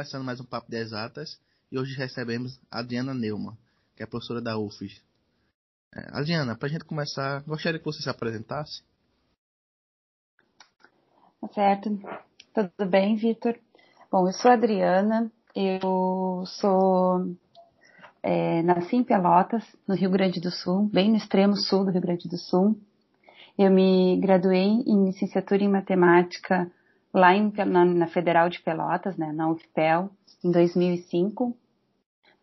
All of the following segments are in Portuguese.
Começando mais um Papo de Exatas e hoje recebemos a Adriana Neumann, que é professora da UFES. É, Adriana, para a gente começar, gostaria que você se apresentasse. Tá certo. Tudo bem, Vitor? Bom, eu sou a Adriana, eu sou é, nasci em Pelotas, no Rio Grande do Sul, bem no extremo sul do Rio Grande do Sul. Eu me graduei em licenciatura em matemática lá em, na, na, Federal de Pelotas, né, na UFPEL, em 2005.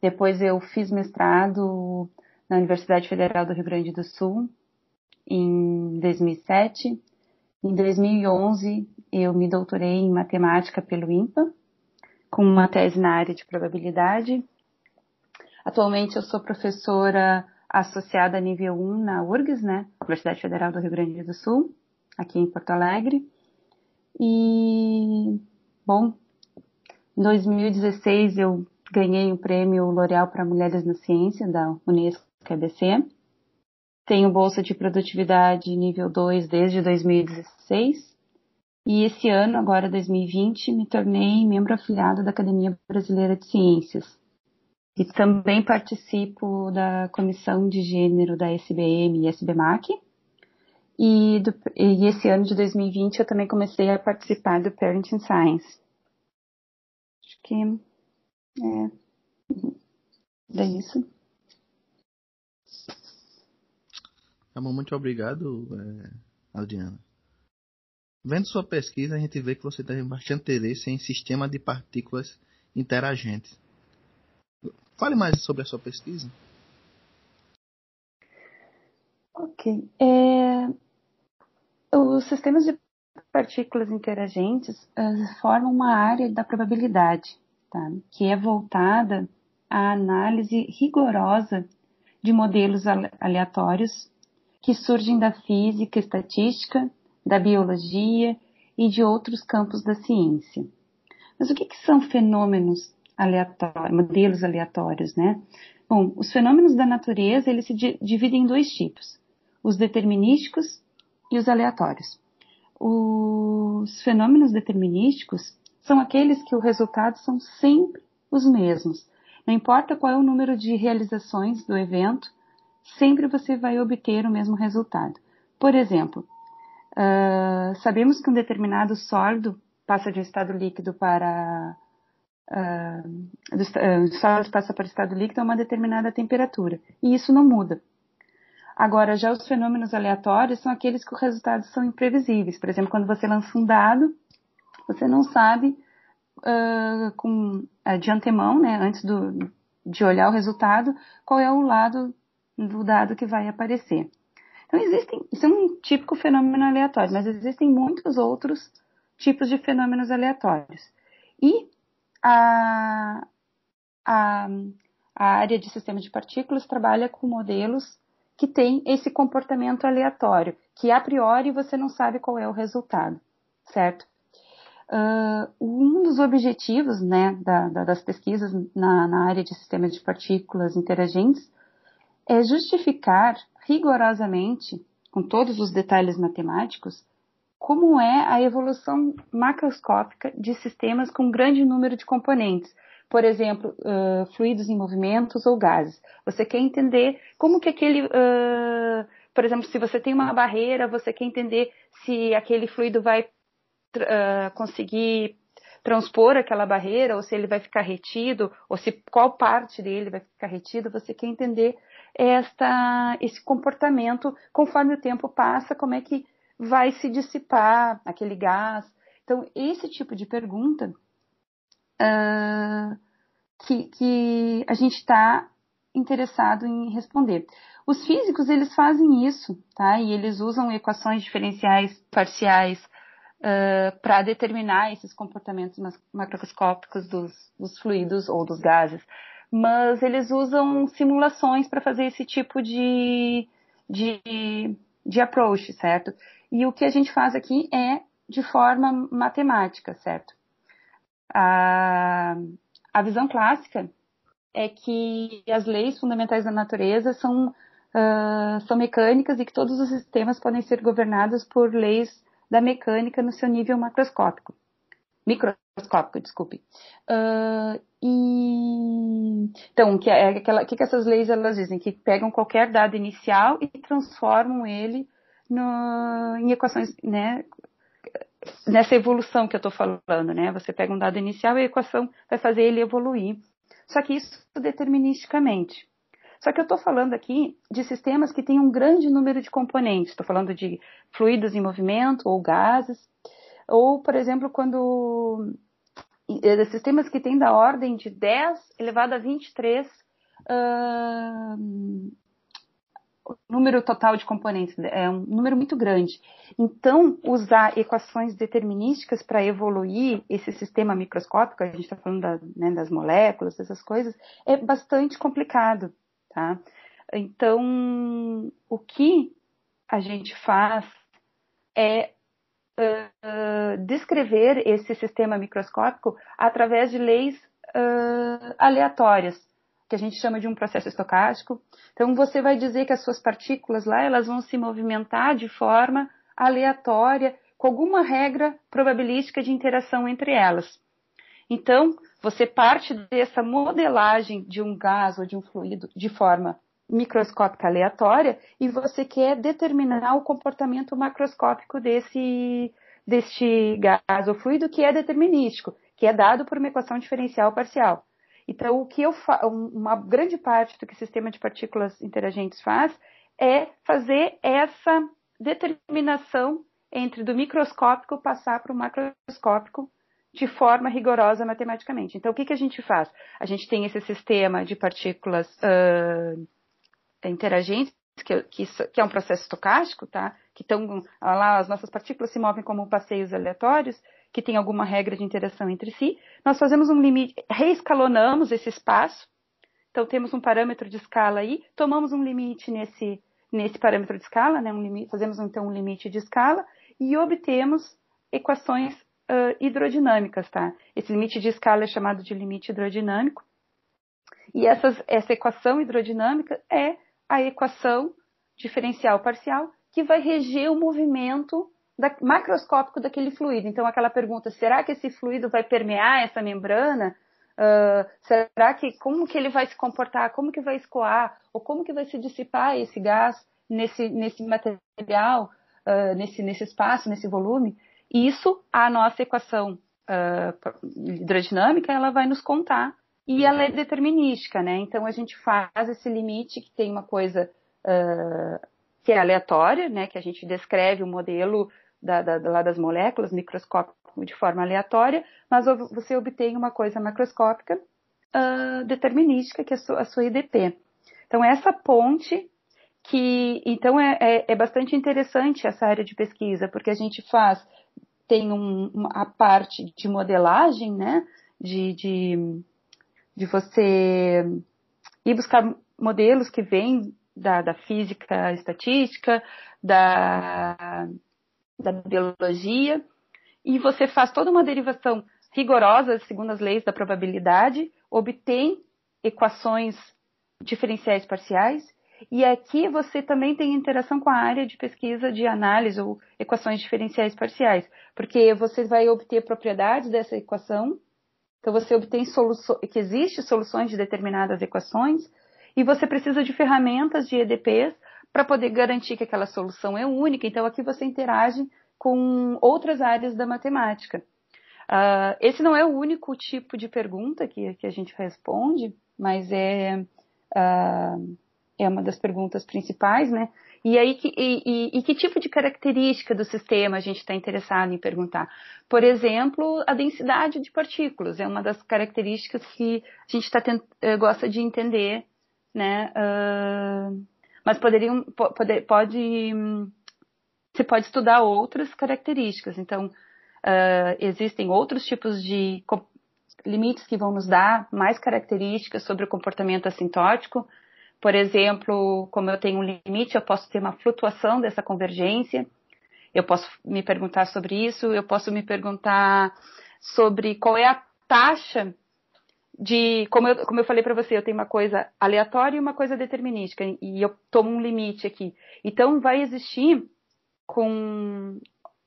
Depois eu fiz mestrado na Universidade Federal do Rio Grande do Sul em 2007. Em 2011 eu me doutorei em matemática pelo INPA, com uma tese na área de probabilidade. Atualmente eu sou professora associada nível 1 na URGS, né, Universidade Federal do Rio Grande do Sul, aqui em Porto Alegre. E, bom, em 2016 eu ganhei o prêmio L'Oréal para Mulheres na Ciência da Unesco EBC. Tenho bolsa de produtividade nível 2 desde 2016. E esse ano, agora 2020, me tornei membro afiliado da Academia Brasileira de Ciências. E também participo da comissão de gênero da SBM e SBMAC. E, do, e esse ano de 2020 eu também comecei a participar do Parenting Science. Acho que é, é isso. Tá bom, muito obrigado, é, Adriana. Vendo sua pesquisa, a gente vê que você tem bastante interesse em sistema de partículas interagentes. Fale mais sobre a sua pesquisa. Ok. É, os sistemas de partículas interagentes uh, formam uma área da probabilidade, tá? que é voltada à análise rigorosa de modelos aleatórios que surgem da física, estatística, da biologia e de outros campos da ciência. Mas o que, que são fenômenos aleatórios, modelos aleatórios, né? Bom, os fenômenos da natureza, eles se dividem em dois tipos, os determinísticos e os aleatórios. Os fenômenos determinísticos são aqueles que os resultados são sempre os mesmos. Não importa qual é o número de realizações do evento, sempre você vai obter o mesmo resultado. Por exemplo, uh, sabemos que um determinado sólido passa de um estado líquido para uh, do, uh, sólido passa para o estado líquido a uma determinada temperatura e isso não muda. Agora, já os fenômenos aleatórios são aqueles que os resultados são imprevisíveis. Por exemplo, quando você lança um dado, você não sabe uh, com, uh, de antemão, né, antes do, de olhar o resultado, qual é o lado do dado que vai aparecer. Então, existem, isso é um típico fenômeno aleatório, mas existem muitos outros tipos de fenômenos aleatórios. E a, a, a área de sistema de partículas trabalha com modelos que tem esse comportamento aleatório, que a priori você não sabe qual é o resultado, certo? Uh, um dos objetivos né, da, da, das pesquisas na, na área de sistemas de partículas interagentes é justificar rigorosamente, com todos os detalhes matemáticos, como é a evolução macroscópica de sistemas com grande número de componentes, por exemplo, uh, fluidos em movimentos ou gases. Você quer entender como que aquele, uh, por exemplo, se você tem uma barreira, você quer entender se aquele fluido vai uh, conseguir transpor aquela barreira, ou se ele vai ficar retido, ou se qual parte dele vai ficar retido, você quer entender esta, esse comportamento conforme o tempo passa, como é que vai se dissipar aquele gás. Então, esse tipo de pergunta uh, que, que a gente está interessado em responder. Os físicos, eles fazem isso, tá? E eles usam equações diferenciais parciais uh, para determinar esses comportamentos macroscópicos dos, dos fluidos ou dos gases. Mas eles usam simulações para fazer esse tipo de, de, de approach, certo? E o que a gente faz aqui é de forma matemática, certo? A, a visão clássica é que as leis fundamentais da natureza são, uh, são mecânicas e que todos os sistemas podem ser governados por leis da mecânica no seu nível macroscópico. microscópico, desculpe. Uh, e então, que é aquela, que, que essas leis elas dizem que pegam qualquer dado inicial e transformam ele no, em equações, né? Nessa evolução que eu estou falando, né? Você pega um dado inicial e a equação vai fazer ele evoluir. Só que isso deterministicamente. Só que eu estou falando aqui de sistemas que têm um grande número de componentes. Estou falando de fluidos em movimento ou gases. Ou, por exemplo, quando eh, sistemas que têm da ordem de 10 elevado a 23 uh, número total de componentes, é um número muito grande. Então, usar equações determinísticas para evoluir esse sistema microscópico, a gente está falando da, né, das moléculas, essas coisas, é bastante complicado, tá? Então, o que a gente faz é uh, descrever esse sistema microscópico através de leis uh, aleatórias, que a gente chama de um processo estocástico. Então, você vai dizer que as suas partículas lá, elas vão se movimentar de forma aleatória, com alguma regra probabilística de interação entre elas. Então, você parte dessa modelagem de um gás ou de um fluido de forma microscópica aleatória e você quer determinar o comportamento macroscópico desse, deste gás ou fluido que é determinístico, que é dado por uma equação diferencial parcial. Então, o que eu uma grande parte do que o sistema de partículas interagentes faz é fazer essa determinação entre do microscópico passar para o macroscópico de forma rigorosa matematicamente. Então, o que, que a gente faz? A gente tem esse sistema de partículas uh, interagentes, que, que, que, é um processo estocástico, tá? Que estão lá, as nossas partículas se movem como passeios aleatórios, que tem alguma regra de interação entre si. Nós fazemos um limite, reescalonamos esse espaço. Então temos um parâmetro de escala aí, tomamos um limite nesse nesse parâmetro de escala, né? Um limite, fazemos então um limite de escala e obtemos equações uh, hidrodinâmicas, tá? Esse limite de escala é chamado de limite hidrodinâmico. E essas, essa equação hidrodinâmica é a equação diferencial parcial que vai reger o movimento da, macroscópico daquele fluido. Então, aquela pergunta, será que esse fluido vai permear essa membrana? Uh, será que, como que ele vai se comportar? Como que vai escoar? Ou como que vai se dissipar esse gás nesse, nesse material, uh, nesse, nesse espaço, nesse volume? Isso, a nossa equação uh, hidrodinâmica, ela vai nos contar e ela é determinística, né? Então a gente faz esse limite que tem uma coisa uh, que é aleatória, né? Que a gente descreve o modelo da, da, lá das moléculas microscópico de forma aleatória, mas você obtém uma coisa macroscópica uh, determinística, que é a sua, a sua IDP. Então essa ponte que então é, é, é, bastante interessante essa área de pesquisa, porque a gente faz tem um, uma, a parte de modelagem, né? de, de de você ir buscar modelos que vêm da, da física estatística, da, da biologia, e você faz toda uma derivação rigorosa, segundo as leis da probabilidade, obtém equações diferenciais parciais, e aqui você também tem interação com a área de pesquisa de análise ou equações diferenciais parciais, porque você vai obter propriedades dessa equação então você obtém que existe soluções de determinadas equações e você precisa de ferramentas de EDPs para poder garantir que aquela solução é única. Então aqui você interage com outras áreas da matemática. Uh, esse não é o único tipo de pergunta que, que a gente responde, mas é, uh, é uma das perguntas principais, né? E aí, que, e, e, e que tipo de característica do sistema a gente está interessado em perguntar? Por exemplo, a densidade de partículas é uma das características que a gente tá tent, eh, gosta de entender, né? Uh, mas poderiam, pode, pode, você pode estudar outras características. Então, uh, existem outros tipos de limites que vão nos dar mais características sobre o comportamento assintótico, por exemplo, como eu tenho um limite, eu posso ter uma flutuação dessa convergência. Eu posso me perguntar sobre isso, eu posso me perguntar sobre qual é a taxa de, como eu, como eu falei para você, eu tenho uma coisa aleatória e uma coisa determinística, e eu tomo um limite aqui. Então, vai existir com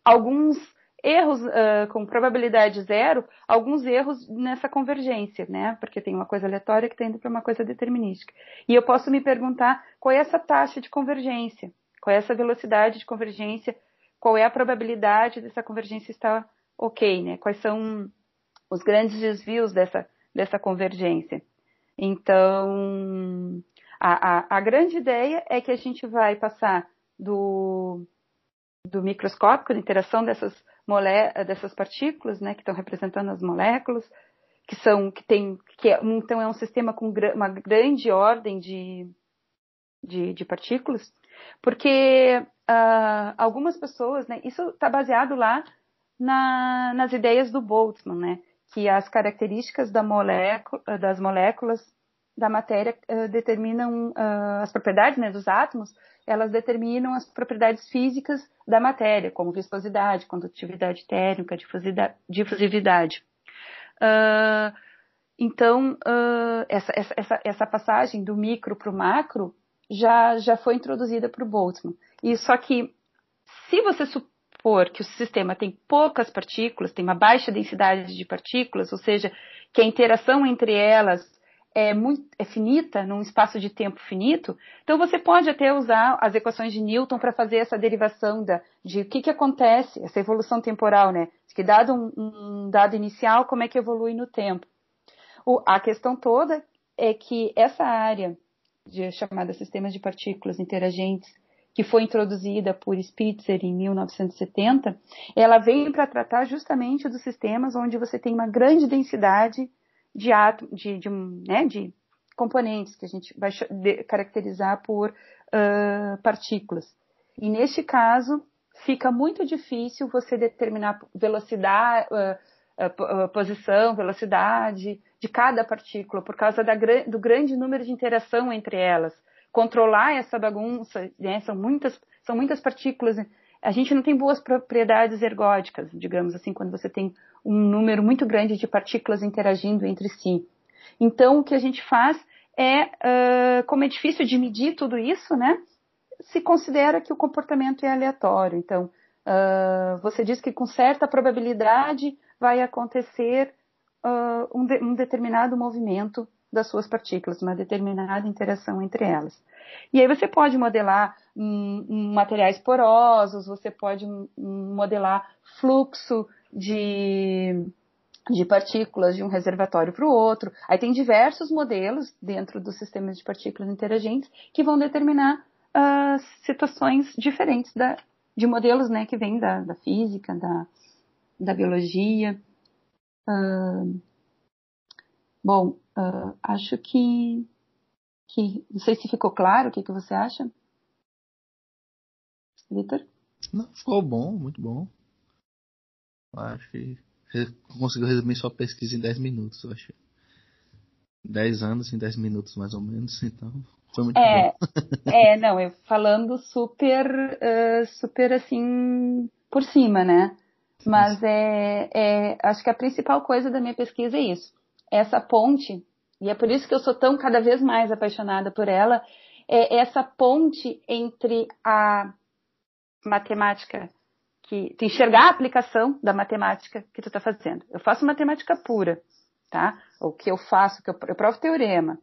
alguns erros uh, com probabilidade zero, alguns erros nessa convergência, né? Porque tem uma coisa aleatória que está indo para uma coisa determinística. E eu posso me perguntar qual é essa taxa de convergência, qual é essa velocidade de convergência, qual é a probabilidade dessa convergência estar ok, né? Quais são os grandes desvios dessa, dessa convergência. Então, a, a, a grande ideia é que a gente vai passar do, do microscópico, da interação dessas, mole, dessas partículas, né, que estão representando as moléculas, que são, que tem, que é, então é um sistema com uma grande ordem de, de, de partículas, porque uh, algumas pessoas, né, isso está baseado lá na, nas ideias do Boltzmann, né, que as características da molécula, das moléculas da matéria uh, determinam uh, as propriedades né, dos átomos, elas determinam as propriedades físicas da matéria, como viscosidade, condutividade térmica, difusividade. Uh, então, essa, essa, essa, passagem do micro para o macro já, já foi introduzida por Boltzmann. E só que, se você supor que o sistema tem poucas partículas, tem uma baixa densidade de partículas, ou seja, que a interação entre elas é, muito, é finita, num espaço de tempo finito, então você pode até usar as equações de Newton para fazer essa derivação da, de o que, que acontece, essa evolução temporal, né? Que dado um, um dado inicial, como é que evolui no tempo. O, a questão toda é que essa área de, chamada sistemas de partículas interagentes que foi introduzida por Spitzer em 1970, ela veio para tratar justamente dos sistemas onde você tem uma grande densidade de, de, de, né, de componentes que a gente vai caracterizar por uh, partículas. E neste caso, fica muito difícil você determinar velocidade, uh, uh, posição, velocidade de cada partícula, por causa da, do grande número de interação entre elas controlar essa bagunça, né? São muitas, são muitas partículas. A gente não tem boas propriedades ergóticas, digamos assim, quando você tem um número muito grande de partículas interagindo entre si. Então, o que a gente faz é, uh, como é difícil de medir tudo isso, né? Se considera que o comportamento é aleatório. Então, uh, você diz que com certa probabilidade vai acontecer uh, um, de, um determinado movimento das suas partículas, uma determinada interação entre elas. E aí você pode modelar hum, materiais porosos, você pode hum, modelar fluxo de, de partículas de um reservatório para o outro. Aí tem diversos modelos dentro dos sistemas de partículas interagentes que vão determinar uh, situações diferentes da, de modelos né, que vêm da, da física, da, da biologia. Uh, bom, Uh, acho que, que. Não sei se ficou claro o que, que você acha. Vitor? Não, ficou bom, muito bom. Acho que conseguiu resumir sua pesquisa em 10 minutos, eu acho. 10 anos em 10 minutos, mais ou menos, então foi muito é, bom. é, não, eu falando super, uh, super assim, por cima, né? Mas é, é, acho que a principal coisa da minha pesquisa é isso. Essa ponte e é por isso que eu sou tão cada vez mais apaixonada por ela, é essa ponte entre a matemática que tu enxergar a aplicação da matemática que tu está fazendo. Eu faço matemática pura, tá? O que eu faço, que eu, eu provo teorema,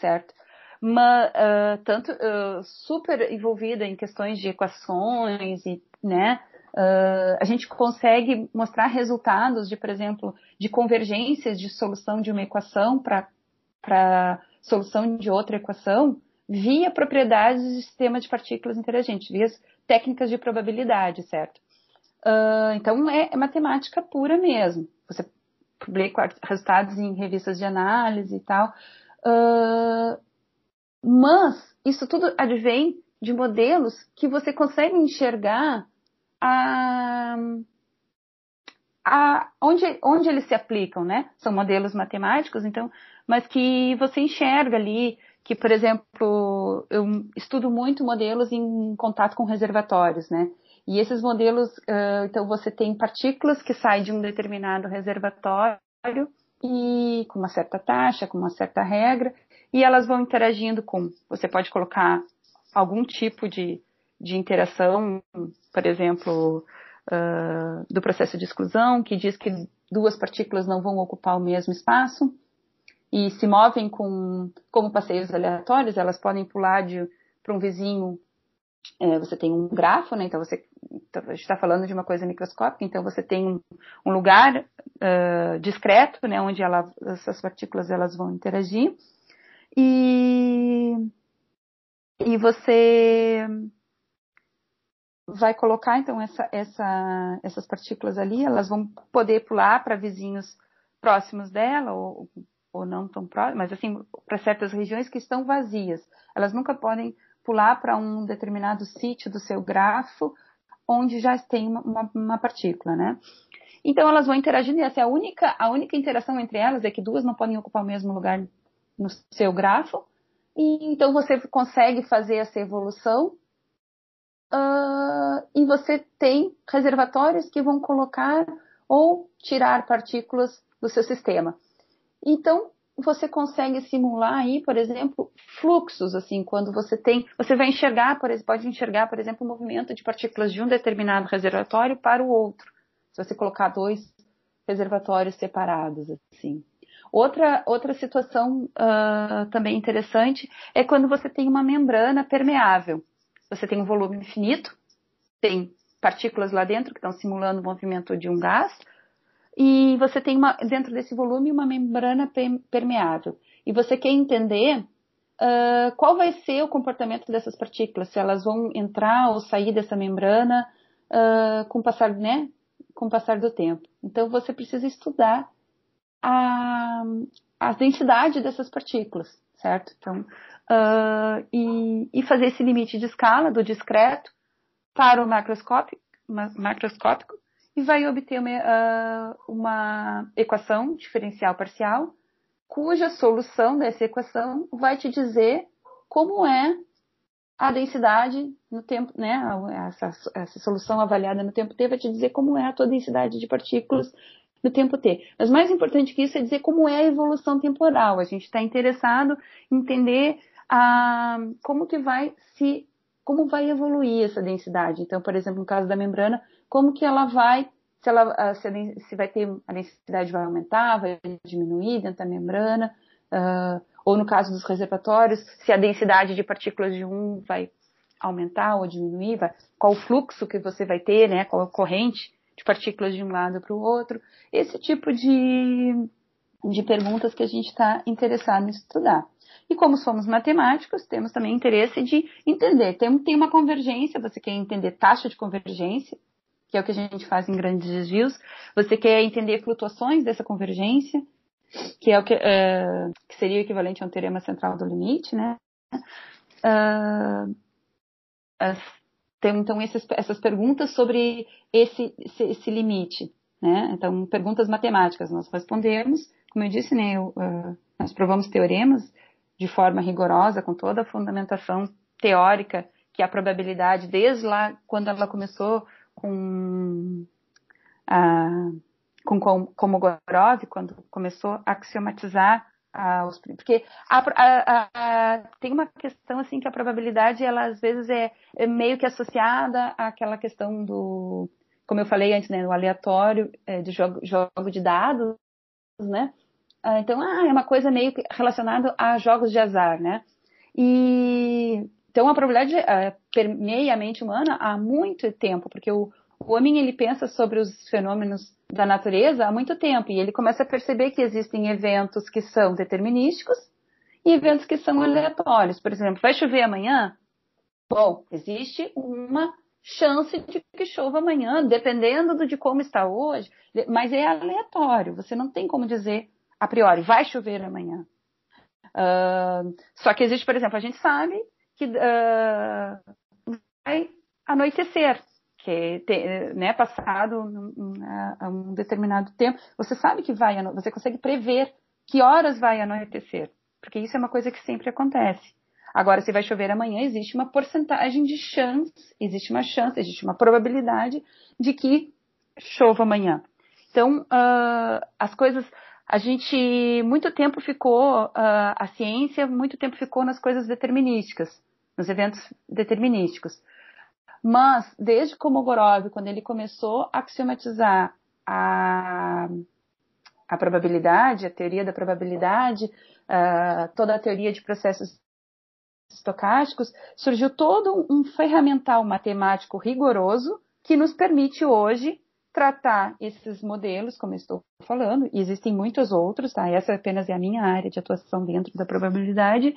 certo? Mas uh, tanto uh, super envolvida em questões de equações e, né? Uh, a gente consegue mostrar resultados de, por exemplo, de convergências de solução de uma equação para solução de outra equação via propriedades do sistema de partículas interagentes, via técnicas de probabilidade, certo? Uh, então é, é, matemática pura mesmo. Você publica resultados em revistas de análise e tal. Uh, mas isso tudo advém de modelos que você consegue enxergar a, a, onde, onde eles se aplicam, né? São modelos matemáticos, então mas que você enxerga ali que, por exemplo, eu estudo muito modelos em contato com reservatórios, né? E esses modelos, então você tem partículas que saem de um determinado reservatório e com uma certa taxa, com uma certa regra, e elas vão interagindo com. Você pode colocar algum tipo de, de interação, por exemplo, uh, do processo de exclusão, que diz que duas partículas não vão ocupar o mesmo espaço e se movem com, como passeios aleatórios, elas podem pular para um vizinho. É, você tem um grafo, né? Então você então, a gente está falando de uma coisa microscópica, então você tem um, um lugar uh, discreto, né, onde ela, essas partículas elas vão interagir e e você vai colocar então essa, essa, essas partículas ali, elas vão poder pular para vizinhos próximos dela ou, ou não tão próximos, mas assim para certas regiões que estão vazias. Elas nunca podem pular para um determinado sítio do seu grafo onde já tem uma, uma, partícula, né? Então elas vão interagindo e essa é a única, a única interação entre elas é que duas não podem ocupar o mesmo lugar no seu grafo. E então você consegue fazer essa evolução uh, e você tem reservatórios que vão colocar ou tirar partículas do seu sistema. Então você consegue simular aí, por exemplo, fluxos, assim, quando você tem, você vai enxergar, por, pode enxergar, por exemplo, o movimento de partículas de um determinado reservatório para o outro, se você colocar dois reservatórios separados, assim. Outra, outra situação uh, também interessante é quando você tem uma membrana permeável. Você tem um volume infinito, tem partículas lá dentro que estão simulando o movimento de um gás, e você tem uma, dentro desse volume uma membrana permeável. E você quer entender uh, qual vai ser o comportamento dessas partículas, se elas vão entrar ou sair dessa membrana uh, com, o passar, né, com o passar do tempo. Então você precisa estudar a, a densidade dessas partículas, certo? Então, uh, e, e fazer esse limite de escala do discreto para o macroscópico, macroscópico e vai obter uma, uh, uma equação diferencial parcial, cuja solução dessa equação vai te dizer como é a densidade no tempo, né? Essa, essa, solução avaliada no tempo t vai te dizer como é a tua densidade de partículas no tempo t. Mas mais importante que isso é dizer como é a evolução temporal. A gente está interessado em entender a, como que vai se como vai evoluir essa densidade. Então, por exemplo, no caso da membrana, como que ela vai, se, ela, se, a, se vai ter, a densidade vai aumentar, vai diminuir dentro da membrana, uh, ou no caso dos reservatórios, se a densidade de partículas de um vai aumentar ou diminuir, vai, qual o fluxo que você vai ter, né, qual a corrente de partículas de um lado para o outro, esse tipo de, de perguntas que a gente está interessado em estudar. E como somos matemáticos, temos também interesse de entender. Tem, tem uma convergência, você quer entender taxa de convergência, que é o que a gente faz em grandes desvios. Você quer entender flutuações dessa convergência, que é o que, uh, que seria o equivalente a um teorema central do limite, né? Uh, tem então esses, essas perguntas sobre esse, esse, esse, limite, né? Então perguntas matemáticas nós respondemos, como eu disse, né? Eu, uh, nós provamos teoremas de forma rigorosa com toda a fundamentação teórica que a probabilidade desde lá quando ela começou com, a, com Komogorov, quando começou a axiomatizar a, os, porque a, a, tem uma questão assim que a probabilidade ela às vezes é, é, meio que associada àquela questão do como eu falei antes né, o aleatório é, de jogo, jogo de dados né ah, então ah, é uma coisa meio relacionada a jogos de azar né e então a probabilidade uh, permeia a mente humana há muito tempo, porque o, o homem ele pensa sobre os fenômenos da natureza há muito tempo e ele começa a perceber que existem eventos que são determinísticos e eventos que são aleatórios. Por exemplo, vai chover amanhã? Bom, existe uma chance de que chova amanhã, dependendo de como está hoje, mas é aleatório. Você não tem como dizer a priori vai chover amanhã. Uh, só que existe, por exemplo, a gente sabe que uh, vai anoitecer, que né, passado um, um, determinado tempo, você sabe que vai, você consegue prever que horas vai anoitecer, porque isso é uma coisa que sempre acontece. Agora, se vai chover amanhã, existe uma porcentagem de chance, existe uma chance, existe uma probabilidade de que chova amanhã. Então, uh, as coisas, a gente muito tempo ficou, uh, a ciência muito tempo ficou nas coisas determinísticas nos eventos determinísticos. Mas, desde Komogorov, quando ele começou a axiomatizar a, a probabilidade, a teoria da probabilidade, uh, toda a teoria de processos estocásticos, surgiu todo um ferramental matemático rigoroso que nos permite hoje tratar esses modelos, como estou falando, e existem muitos outros, tá? Essa apenas é a minha área de atuação dentro da probabilidade,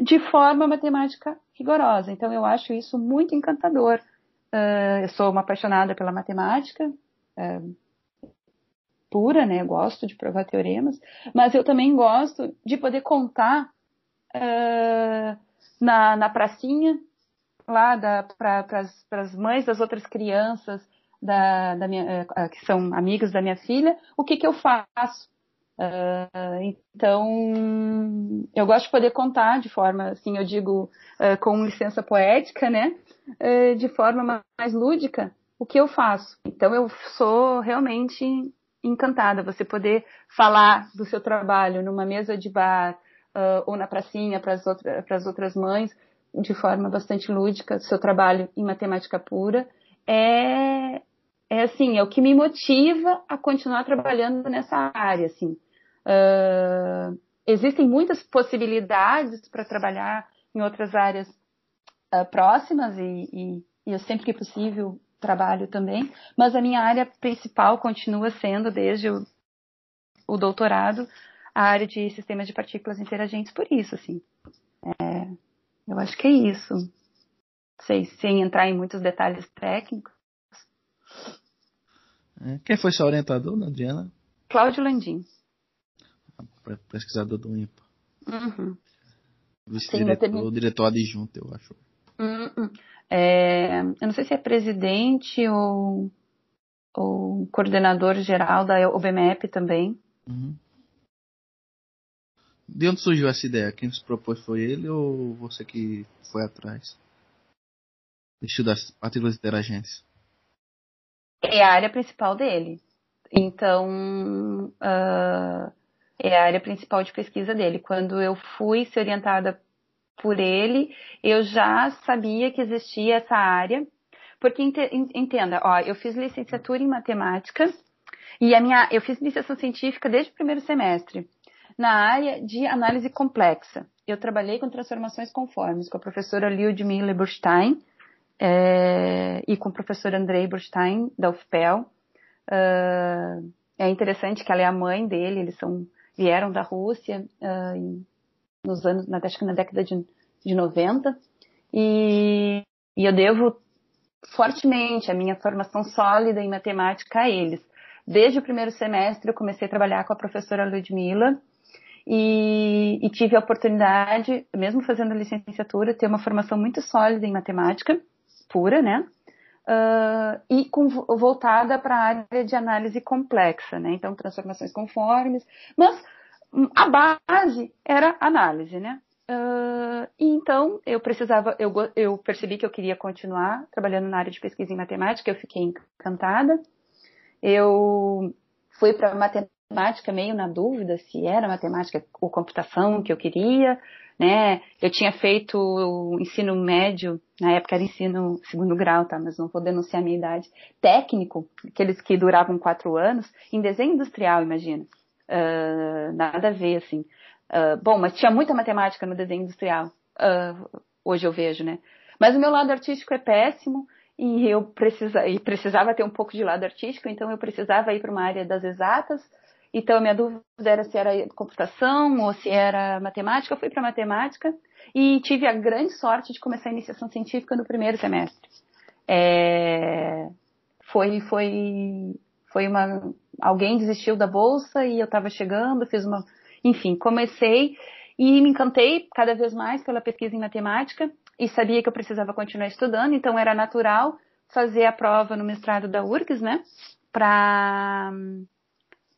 de forma matemática rigorosa. Então, eu acho isso muito encantador. Uh, eu sou uma apaixonada pela matemática uh, pura, né? Eu gosto de provar teoremas, mas eu também gosto de poder contar uh, na, na pracinha lá para as mães das outras crianças da, da minha, que são amigos da minha filha, o que, que eu faço Uh, então, eu gosto de poder contar de forma, assim, eu digo, uh, com licença poética, né? Uh, de forma mais lúdica, o que eu faço. Então, eu sou realmente encantada. Você poder falar do seu trabalho numa mesa de bar ou na pracinha para as outra, outras mães, de forma bastante lúdica, seu trabalho em matemática pura, é, é assim, é o que me motiva a continuar trabalhando nessa área, assim. Uh, existem muitas possibilidades para trabalhar em outras áreas uh, próximas e, e, e, eu sempre que possível trabalho também, mas a minha área principal continua sendo, desde o, o doutorado, a área de sistemas de partículas interagentes por isso, assim. É, eu acho que é isso. Sei, sem entrar em muitos detalhes técnicos. É, quem foi seu orientador, Adriana? Cláudio Landim pesquisador do IMPA. Uhum. Vice-diretor, diretor adjunto, eu acho. Uhum. É, eu não sei se é presidente ou, ou coordenador geral da OBMEP também. Uhum. De onde surgiu essa ideia? Quem se propôs foi ele ou você que foi atrás? Estudar partículas interagentes? É a área principal dele. Então, uh, é a área principal de pesquisa dele. Quando eu fui ser orientada por ele, eu já sabia que existia essa área, porque entenda, ó, eu fiz licenciatura em matemática e a minha, eu fiz iniciação científica desde o primeiro semestre na área de análise complexa. Eu trabalhei com transformações conformes com a professora Lyudmila Burstein é, e com o professor Andrei Burstein da UFPEL. Uh, é interessante que ela é a mãe dele, eles são vieram da Rússia uh, nos anos, na, acho que na década de, de 90, e, e eu devo fortemente a minha formação sólida em matemática a eles. Desde o primeiro semestre eu comecei a trabalhar com a professora Ludmila e, e, tive a oportunidade, mesmo fazendo a licenciatura, ter uma formação muito sólida em matemática pura, né? Uh, e com, voltada para a área de análise complexa, né? Então, transformações conformes, mas hum, a base era análise, né? Uh, e então, eu precisava, eu, eu percebi que eu queria continuar trabalhando na área de pesquisa em matemática, eu fiquei encantada. Eu fui para matemática meio na dúvida se era matemática ou computação que eu queria, né? Eu tinha feito o ensino médio, na época era ensino segundo grau, tá? Mas não vou denunciar a minha idade. Técnico, aqueles que duravam quatro anos, em desenho industrial, imagina. Uh, nada a ver, assim. Uh, bom, mas tinha muita matemática no desenho industrial. Uh, hoje eu vejo, né? Mas o meu lado artístico é péssimo e eu precisa, e precisava ter um pouco de lado artístico, então eu precisava ir para uma área das exatas então, minha dúvida era se era computação ou se era matemática. Eu fui para matemática e tive a grande sorte de começar a iniciação científica no primeiro semestre. É, foi, foi, foi uma. Alguém desistiu da bolsa e eu estava chegando, fiz uma. Enfim, comecei e me encantei cada vez mais pela pesquisa em matemática e sabia que eu precisava continuar estudando, então era natural fazer a prova no mestrado da URGS, né? Para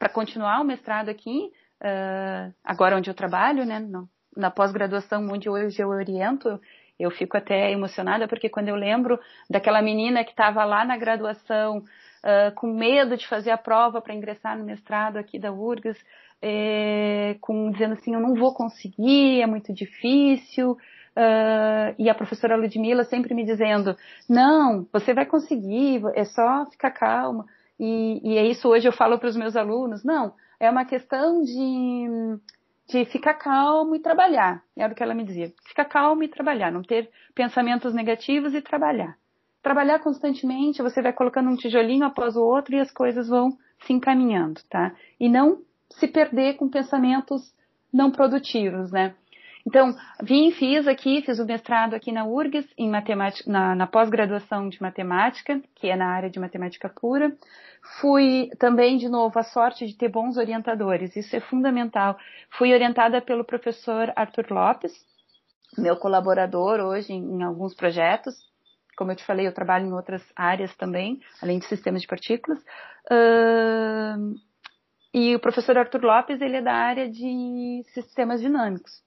para continuar o mestrado aqui, uh, agora onde eu trabalho, né, no, na pós-graduação onde hoje eu oriento, eu fico até emocionada porque quando eu lembro daquela menina que estava lá na graduação uh, com medo de fazer a prova para ingressar no mestrado aqui da URGS, é, com, dizendo assim, eu não vou conseguir, é muito difícil, Uh, e a professora Ludmilla sempre me dizendo: não, você vai conseguir, é só ficar calma. E, e é isso hoje eu falo para os meus alunos: não, é uma questão de, de ficar calmo e trabalhar. Era o que ela me dizia: ficar calmo e trabalhar, não ter pensamentos negativos e trabalhar. Trabalhar constantemente, você vai colocando um tijolinho após o outro e as coisas vão se encaminhando, tá? E não se perder com pensamentos não produtivos, né? Então, vim, fiz aqui, fiz o mestrado aqui na URGS, em matemática, na, na pós-graduação de matemática, que é na área de matemática pura. Fui também, de novo, a sorte de ter bons orientadores, isso é fundamental. Fui orientada pelo professor Arthur Lopes, meu colaborador hoje em, em alguns projetos. Como eu te falei, eu trabalho em outras áreas também, além de sistemas de partículas. Uh, e o professor Arthur Lopes, ele é da área de sistemas dinâmicos.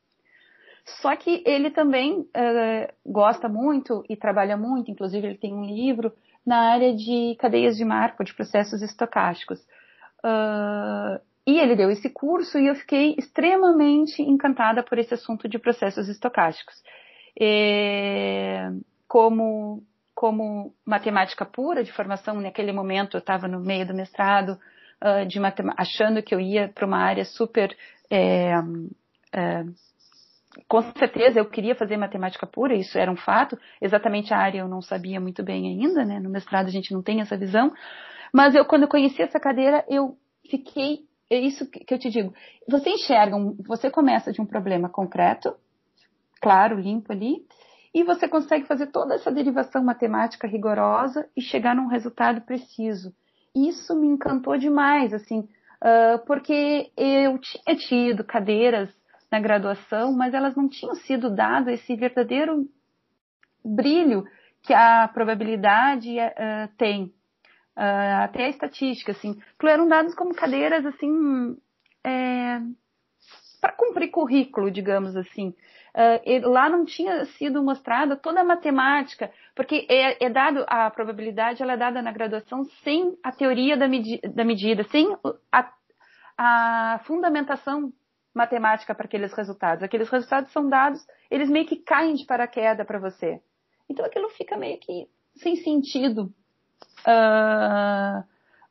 Só que ele também uh, gosta muito e trabalha muito, inclusive ele tem um livro na área de cadeias de marco, de processos estocásticos. Uh, e ele deu esse curso e eu fiquei extremamente encantada por esse assunto de processos estocásticos. E, como, como matemática pura de formação, naquele momento eu estava no meio do mestrado, uh, de achando que eu ia para uma área super é, é, com certeza eu queria fazer matemática pura, isso era um fato. Exatamente a área eu não sabia muito bem ainda, né? No mestrado a gente não tem essa visão. Mas eu, quando eu conheci essa cadeira, eu fiquei. É isso que eu te digo. Você enxerga, você começa de um problema concreto, claro, limpo ali, e você consegue fazer toda essa derivação matemática rigorosa e chegar num resultado preciso. Isso me encantou demais, assim, porque eu tinha tido cadeiras na graduação, mas elas não tinham sido dado esse verdadeiro brilho que a probabilidade uh, tem. Uh, até a estatística, assim. Eram dados como cadeiras, assim, é, para cumprir currículo, digamos assim. Uh, lá não tinha sido mostrada toda a matemática, porque é, é, dado a probabilidade, ela é dada na graduação sem a teoria da, medi da medida, sem a, a fundamentação matemática para aqueles resultados. Aqueles resultados são dados, eles meio que caem de paraquedas para você. Então aquilo fica meio que sem sentido. Uh,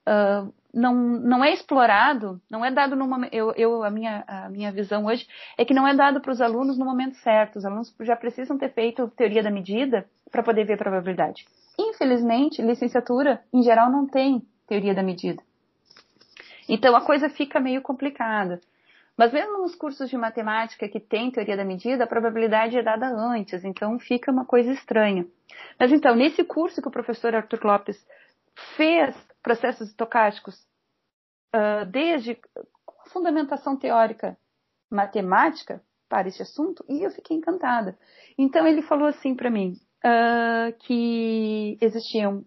uh, não, não é explorado, não é dado no momento. Eu, eu, a, minha, a minha visão hoje é que não é dado para os alunos no momento certo. Os alunos já precisam ter feito teoria da medida para poder ver a probabilidade. Infelizmente, licenciatura, em geral, não tem teoria da medida. Então a coisa fica meio complicada. Mas mesmo nos cursos de matemática que tem teoria da medida, a probabilidade é dada antes, então fica uma coisa estranha. Mas então, nesse curso que o professor Arthur Lopes fez processos estocásticos uh, desde a fundamentação teórica matemática para esse assunto, e eu fiquei encantada. Então ele falou assim para mim uh, que existiam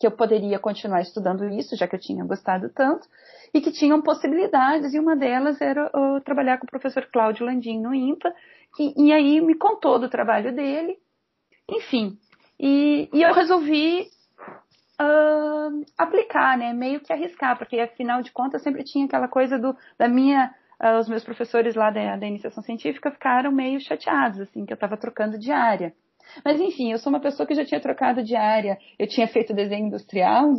que eu poderia continuar estudando isso, já que eu tinha gostado tanto, e que tinham possibilidades, e uma delas era trabalhar com o professor Cláudio Landim no IMPA, e, e aí me contou do trabalho dele, enfim. E, e eu resolvi uh, aplicar, né, meio que arriscar, porque afinal de contas sempre tinha aquela coisa do, da minha Uh, os meus professores lá da, da, iniciação científica ficaram meio chateados, assim, que eu estava trocando de área. Mas enfim, eu sou uma pessoa que já tinha trocado de área, eu tinha feito desenho industrial,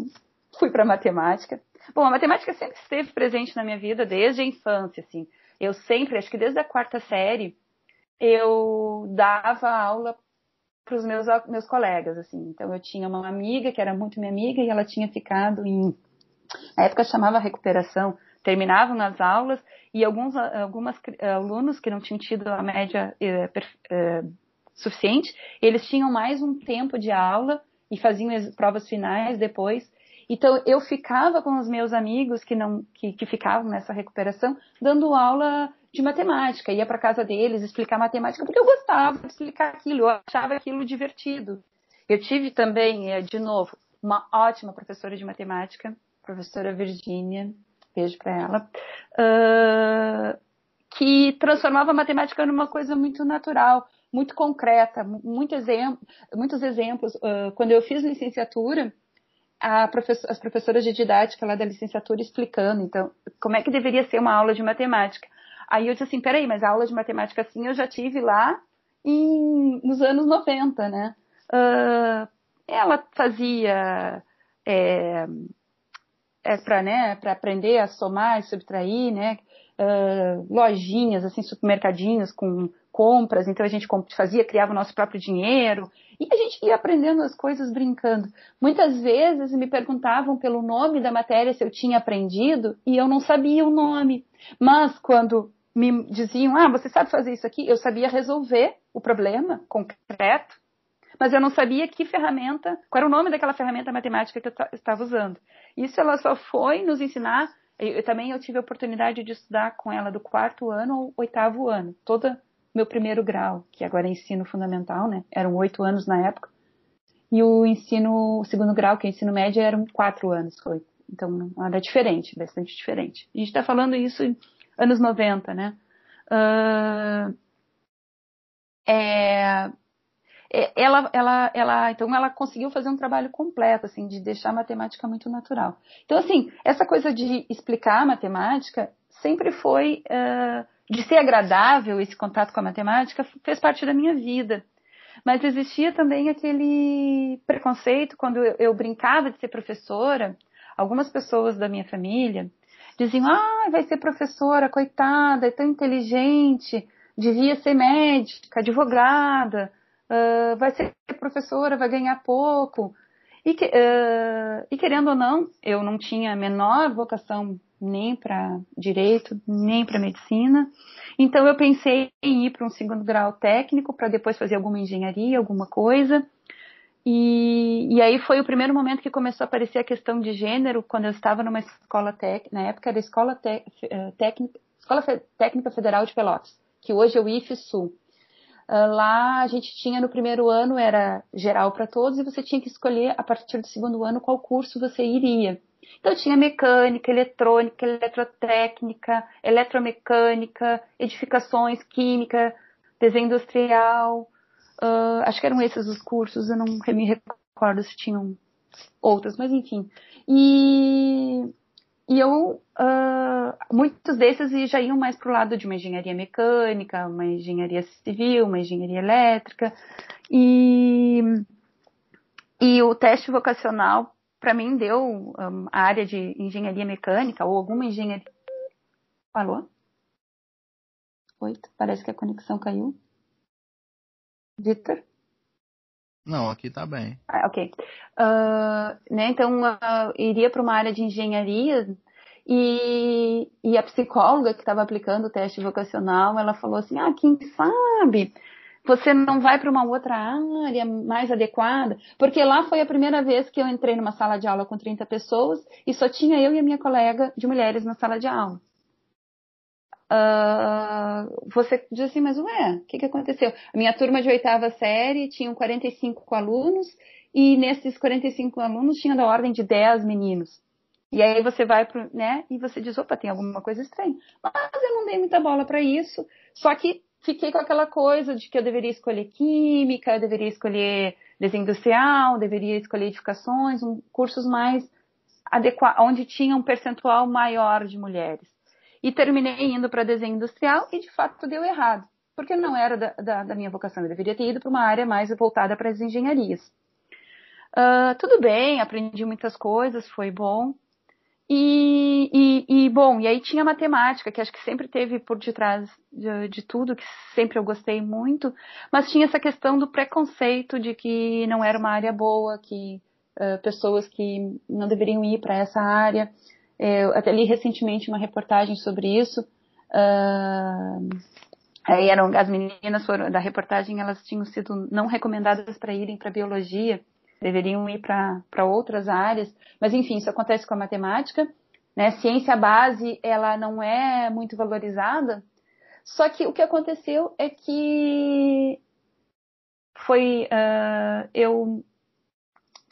fui para matemática. Bom, a matemática sempre esteve presente na minha vida desde a infância, assim. Eu sempre, acho que desde a quarta série, eu dava aula para os meus, meus colegas, assim. Então eu tinha uma amiga que era muito minha amiga e ela tinha ficado em, na época chamava recuperação, terminavam as aulas e alguns algumas alunos que não tinham tido a média eh, eh, suficiente, eles tinham mais um tempo de aula e faziam as provas finais depois. Então eu ficava com os meus amigos que não que, que ficavam nessa recuperação dando aula de matemática, ia para casa deles explicar matemática porque eu gostava de explicar aquilo, eu achava aquilo divertido. Eu tive também, eh, de novo, uma ótima professora de matemática, professora Virgínia, beijo para ela, uh, que transformava a matemática numa coisa muito natural muito concreta, muito exemplo, muitos exemplos. Uh, quando eu fiz licenciatura, as professoras de didática lá da licenciatura explicando, então, como é que deveria ser uma aula de matemática. Aí eu disse assim, peraí, mas a aula de matemática assim eu já tive lá em, nos anos 90, né? Uh, ela fazia é, é para né, aprender a somar e subtrair, né? Uh, lojinhas, assim, supermercadinhos com compras, então a gente fazia, criava o nosso próprio dinheiro, e a gente ia aprendendo as coisas brincando. Muitas vezes me perguntavam pelo nome da matéria se eu tinha aprendido, e eu não sabia o nome. Mas quando me diziam, ah, você sabe fazer isso aqui, eu sabia resolver o problema concreto, mas eu não sabia que ferramenta, qual era o nome daquela ferramenta matemática que eu estava usando. Isso ela só foi nos ensinar. Eu, eu, também eu tive a oportunidade de estudar com ela do quarto ano ao oitavo ano, todo meu primeiro grau, que agora é ensino fundamental, né? Eram oito anos na época. E o ensino, o segundo grau, que é ensino médio, eram quatro anos, foi. Então, era diferente, bastante diferente. A gente está falando isso anos 90, né? Uh, é, ela, ela, ela, então ela conseguiu fazer um trabalho completo, assim, de deixar a matemática muito natural. Então, assim, essa coisa de explicar a matemática sempre foi, uh, de ser agradável esse contato com a matemática, fez parte da minha vida. Mas existia também aquele preconceito quando eu, brincava de ser professora. Algumas pessoas da minha família diziam, ah, vai ser professora, coitada, é tão inteligente, devia ser médica, advogada, uh, vai ser professora, vai ganhar pouco. E, uh, e querendo ou não, eu não tinha a menor vocação nem para direito, nem para medicina. Então eu pensei em ir para um segundo grau técnico para depois fazer alguma engenharia, alguma coisa. E, e aí foi o primeiro momento que começou a aparecer a questão de gênero, quando eu estava numa escola técnica, na época era Escola, eh, técnica, escola técnica Federal de Pelotas, que hoje é o IFSU. Uh, lá a gente tinha no primeiro ano, era geral para todos, e você tinha que escolher a partir do segundo ano qual curso você iria. Então tinha mecânica, eletrônica, eletrotécnica, eletromecânica, edificações, química, desenho industrial, Uh, acho que eram esses os cursos, eu não me recordo se tinham outros, mas enfim. E, e eu, uh, muitos desses já iam mais para o lado de uma engenharia mecânica, uma engenharia civil, uma engenharia elétrica. E, e o teste vocacional, para mim, deu um, a área de engenharia mecânica ou alguma engenharia. Alô? Oi, parece que a conexão caiu. Victor? Não, aqui tá bem. Ah, ok. Uh, né, então, uh, iria para uma área de engenharia e, e a psicóloga que estava aplicando o teste vocacional, ela falou assim, ah, quem sabe você não vai para uma outra área mais adequada? Porque lá foi a primeira vez que eu entrei numa sala de aula com 30 pessoas e só tinha eu e a minha colega de mulheres na sala de aula uh, você diz assim, mas ué, o que, que aconteceu? A minha turma de oitava série tinham 45 alunos e nesses 45 alunos tinha da ordem de 10 meninos. E aí você vai pro, né, e você diz, opa, tem alguma coisa estranha. Mas eu não dei muita bola para isso, só que fiquei com aquela coisa de que eu deveria escolher química, eu deveria escolher desenho industrial, deveria escolher edificações, um, cursos mais adequados, onde tinha um percentual maior de mulheres. E terminei indo para desenho industrial e de fato deu errado, porque não era da, da, da minha vocação. Eu deveria ter ido para uma área mais voltada para as engenharias. Uh, tudo bem, aprendi muitas coisas, foi bom. E, e, e, bom, e aí tinha matemática, que acho que sempre teve por detrás de, de, tudo, que sempre eu gostei muito, mas tinha essa questão do preconceito de que não era uma área boa, que uh, pessoas que não deveriam ir para essa área. Eu até li recentemente uma reportagem sobre isso. Uh, aí eram as meninas foram, da reportagem, elas tinham sido não recomendadas para irem para biologia, deveriam ir para outras áreas. Mas enfim, isso acontece com a matemática. Né? Ciência base, ela não é muito valorizada. Só que o que aconteceu é que foi uh, eu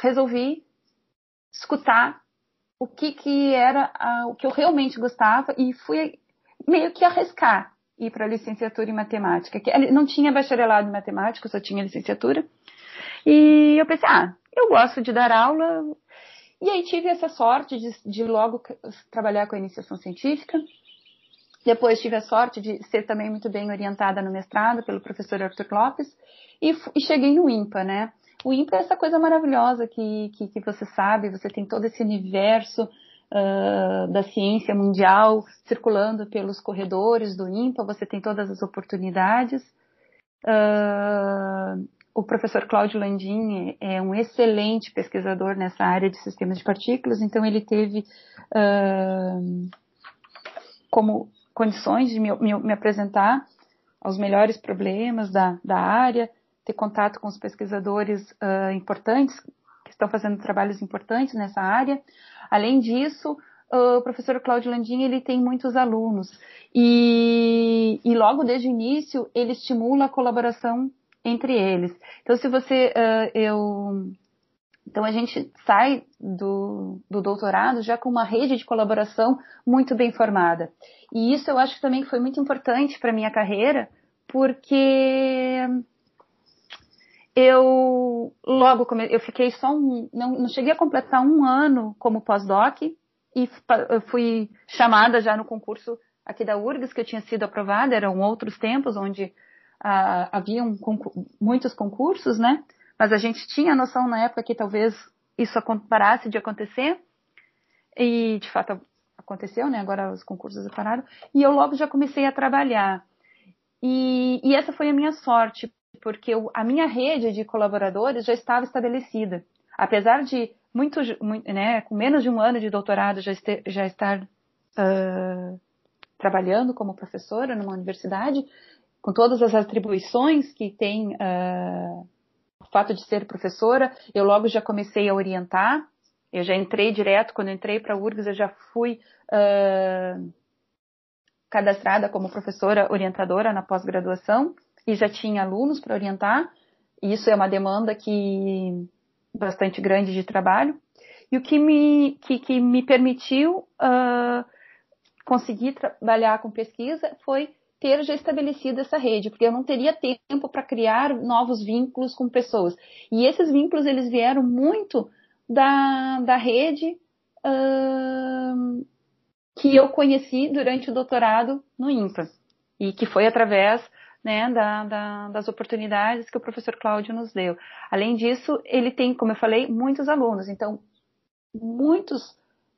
resolvi escutar o que, que era o que eu realmente gostava e fui meio que arriscar ir para a licenciatura em matemática. Que não tinha bacharelado em matemática, só tinha licenciatura. E eu pensei, ah, eu gosto de dar aula. E aí tive essa sorte de, de logo trabalhar com a iniciação científica. Depois tive a sorte de ser também muito bem orientada no mestrado pelo professor Arthur Lopes e, e cheguei no IMPA, né? O IMPA é essa coisa maravilhosa que, que, que você sabe, você tem todo esse universo uh, da ciência mundial circulando pelos corredores do IMPA, você tem todas as oportunidades. Uh, o professor Cláudio Landim é um excelente pesquisador nessa área de sistemas de partículas, então ele teve uh, como condições de me, me, me, apresentar aos melhores problemas da, da área, ter contato com os pesquisadores uh, importantes que estão fazendo trabalhos importantes nessa área. Além disso, o professor Cláudio Landim ele tem muitos alunos e, e logo desde o início ele estimula a colaboração entre eles. Então, se você, uh, eu, então a gente sai do, do doutorado já com uma rede de colaboração muito bem formada. E isso eu acho também que foi muito importante para minha carreira, porque eu logo come, eu fiquei só um, não, não cheguei a completar um ano como pós-doc e fui chamada já no concurso aqui da URGS que eu tinha sido aprovada, eram outros tempos onde ah, haviam concur muitos concursos, né? Mas a gente tinha a noção na época que talvez isso parasse de acontecer e de fato aconteceu, né? Agora os concursos pararam e eu logo já comecei a trabalhar e, e essa foi a minha sorte porque eu, a minha rede de colaboradores já estava estabelecida, apesar de muito, muito né, com menos de um ano de doutorado já, este, já estar uh, trabalhando como professora numa universidade, com todas as atribuições que tem uh, o fato de ser professora, eu logo já comecei a orientar, eu já entrei direto, quando entrei para a URGS, eu já fui uh, cadastrada como professora orientadora na pós-graduação e já tinha alunos para orientar. Isso é uma demanda que bastante grande de trabalho. E o que me, que, que me permitiu uh, conseguir trabalhar com pesquisa foi ter já estabelecido essa rede, porque eu não teria tempo para criar novos vínculos com pessoas. E esses vínculos eles vieram muito da, da rede uh, que eu conheci durante o doutorado no INPA e que foi através né, da, da, das oportunidades que o professor Cláudio nos deu. Além disso, ele tem, como eu falei, muitos alunos. Então, muitos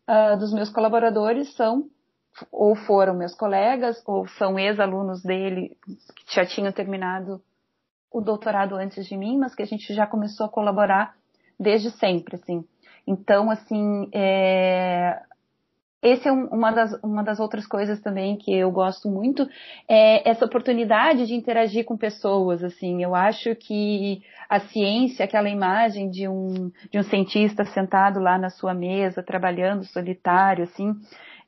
uh, dos meus colaboradores são ou foram meus colegas, ou são ex-alunos dele que já tinham terminado o doutorado antes de mim, mas que a gente já começou a colaborar desde sempre, assim. Então, assim, é... esse é um, uma, das, uma das outras coisas também que eu gosto muito, é essa oportunidade de interagir com pessoas, assim. Eu acho que a ciência, aquela imagem de um, de um cientista sentado lá na sua mesa, trabalhando solitário, assim,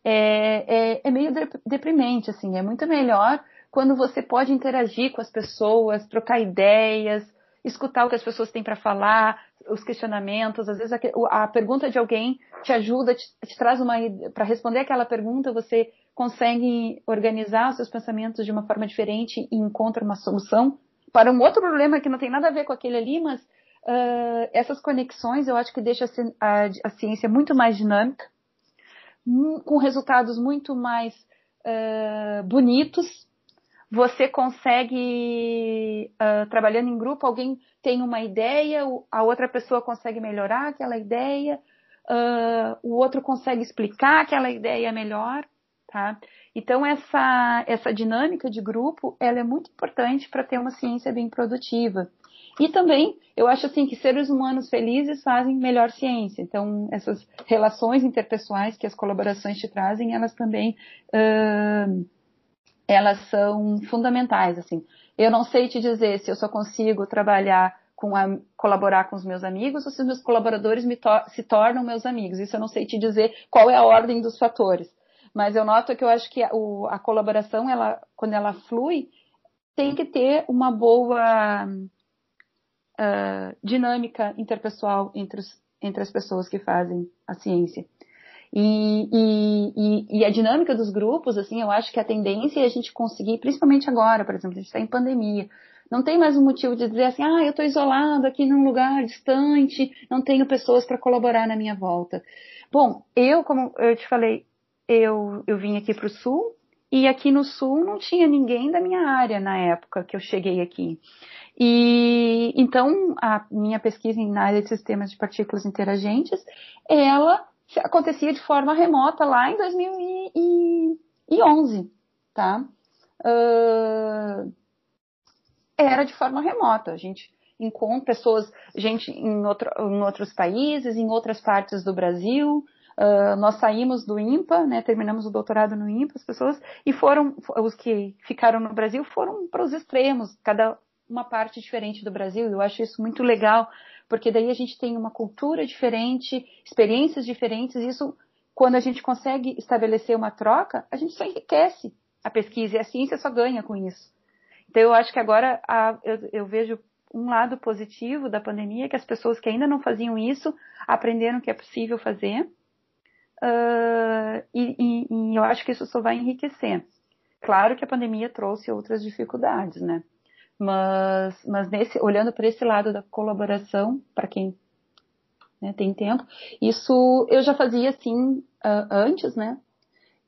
é, é, é meio deprimente, assim, é muito melhor quando você pode interagir com as pessoas, trocar ideias, escutar o que as pessoas têm para falar, os questionamentos, às vezes a, a, pergunta de alguém te ajuda, te, te traz uma para responder aquela pergunta, você consegue organizar os seus pensamentos de uma forma diferente e encontra uma solução para um outro problema que não tem nada a ver com aquele ali, mas uh, essas conexões eu acho que deixa a, a ciência muito mais dinâmica com resultados muito mais uh, bonitos. Você consegue, uh, trabalhando em grupo, alguém tem uma ideia, a outra pessoa consegue melhorar aquela ideia, uh, o outro consegue explicar aquela ideia melhor, tá? Então essa essa dinâmica de grupo, ela é muito importante para ter uma ciência bem produtiva. E também, eu acho assim que seres humanos felizes fazem melhor ciência. Então, essas relações interpessoais que as colaborações te trazem, elas também uh, elas são fundamentais. Assim, eu não sei te dizer se eu só consigo trabalhar com a, colaborar com os meus amigos ou se os meus colaboradores to se tornam meus amigos. Isso eu não sei te dizer qual é a ordem dos fatores. Mas eu noto que eu acho que a, o, a colaboração, ela, quando ela flui, tem que ter uma boa uh, dinâmica interpessoal entre, os, entre as pessoas que fazem a ciência. E, e, e, a dinâmica dos grupos, assim, eu acho que a tendência é a gente conseguir, principalmente agora, por exemplo, a gente está em pandemia, não tem mais um motivo de dizer assim, ah, eu estou isolado aqui num lugar distante, não tenho pessoas para colaborar na minha volta. Bom, eu, como eu te falei, eu, eu vim aqui para o Sul e aqui no sul não tinha ninguém da minha área na época que eu cheguei aqui. E então a minha pesquisa na área de sistemas de partículas interagentes, ela acontecia de forma remota lá em 2011, tá? Uh, era de forma remota. A gente encontra pessoas, gente em, outro, em outros países, em outras partes do Brasil. Uh, nós saímos do IMPA, né, terminamos o doutorado no IMPA, as pessoas, e foram, os que ficaram no Brasil foram para os extremos, cada uma parte diferente do Brasil. Eu acho isso muito legal, porque daí a gente tem uma cultura diferente, experiências diferentes, e isso, quando a gente consegue estabelecer uma troca, a gente só enriquece a pesquisa e a ciência só ganha com isso. Então eu acho que agora a, eu, eu vejo um lado positivo da pandemia, que as pessoas que ainda não faziam isso aprenderam que é possível fazer. Uh, e, e, e, eu acho que isso só vai enriquecer. Claro que a pandemia trouxe outras dificuldades, né? Mas, mas nesse, olhando para esse lado da colaboração, para quem né, tem tempo, isso eu já fazia assim uh, antes, né?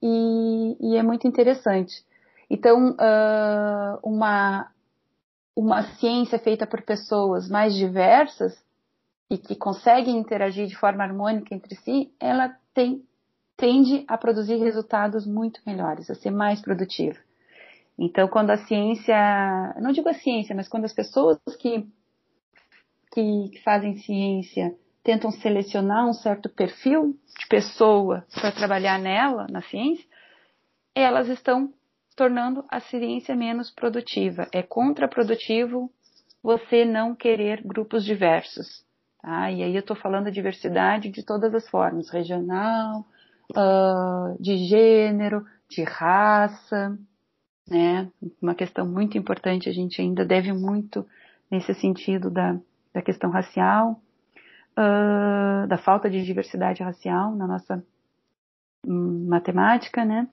E, e, é muito interessante. Então, uh, uma uma ciência feita por pessoas mais diversas e que conseguem interagir de forma harmônica entre si, ela tem, tende a produzir resultados muito melhores, a ser mais produtiva. Então, quando a ciência, não digo a ciência, mas quando as pessoas que, que, fazem ciência tentam selecionar um certo perfil de pessoa para trabalhar nela, na ciência, elas estão tornando a ciência menos produtiva. É contraprodutivo você não querer grupos diversos. Tá? E aí eu estou falando de diversidade de todas as formas, regional, uh, de gênero, de raça, né? Uma questão muito importante, a gente ainda deve muito nesse sentido da, da questão racial, uh, da falta de diversidade racial na nossa um, matemática, né?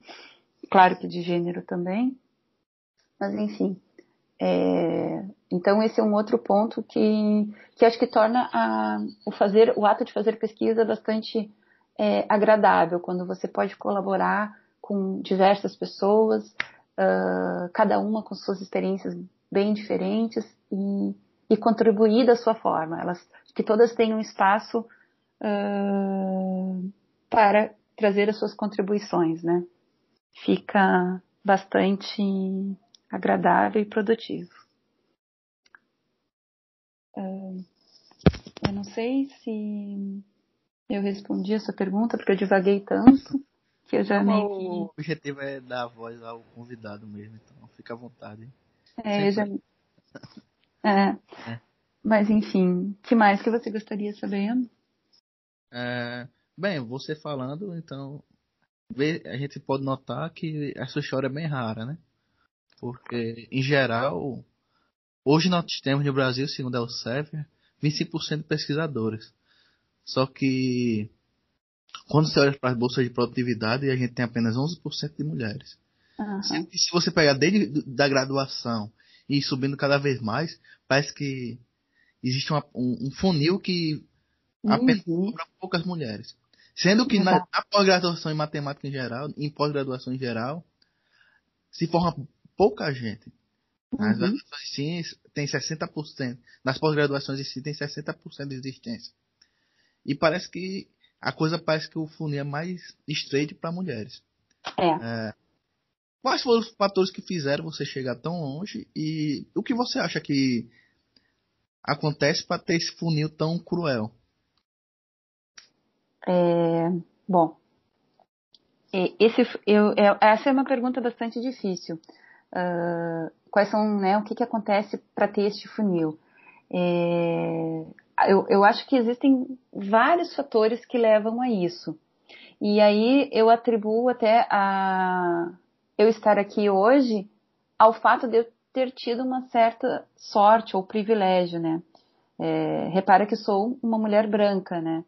claro que de gênero também, mas enfim. É, então esse é um outro ponto que, que acho que torna a, o fazer o ato de fazer pesquisa bastante é, agradável quando você pode colaborar com diversas pessoas, uh, cada uma com suas experiências bem diferentes e, e contribuir da sua forma. Elas que todas tenham espaço uh, para trazer as suas contribuições, né? fica bastante agradável e produtivo. Eu não sei se eu respondi essa pergunta, porque eu divaguei tanto que eu já meio que... O objetivo é dar voz ao convidado mesmo, então fica à vontade. É, eu já... é. é. Mas enfim, que mais que você gostaria saber? É, bem, você falando, então a gente pode notar que essa história é bem rara, né? Porque, em geral, hoje nós temos no Brasil, segundo a Elsevier, 25% de pesquisadores. Só que, quando você olha para as bolsas de produtividade, a gente tem apenas 11% de mulheres. Uhum. Se, se, você pegar desde da graduação e subindo cada vez mais, parece que existe uma, um, um, funil que uhum. apenas para poucas mulheres. Sendo que na, na pós-graduação em matemática em geral, em pós-graduação em geral, se forma pouca gente. Nas uhum. graduações em ciências tem 60%. Nas pós-graduações em si tem 60% de existência. E parece que a coisa parece que o funil é mais estreito para mulheres. É. é. Quais foram os fatores que fizeram você chegar tão longe e o que você acha que acontece para ter esse funil tão cruel? É, bom, esse, eu, é, essa é uma pergunta bastante difícil. Quais são, né, o que, que acontece para ter este funil? É, eu, eu acho que existem vários fatores que levam a isso. E aí eu atribuo até a eu estar aqui hoje ao fato de eu ter tido uma certa sorte ou privilégio, né? É, repara que sou uma mulher branca, né?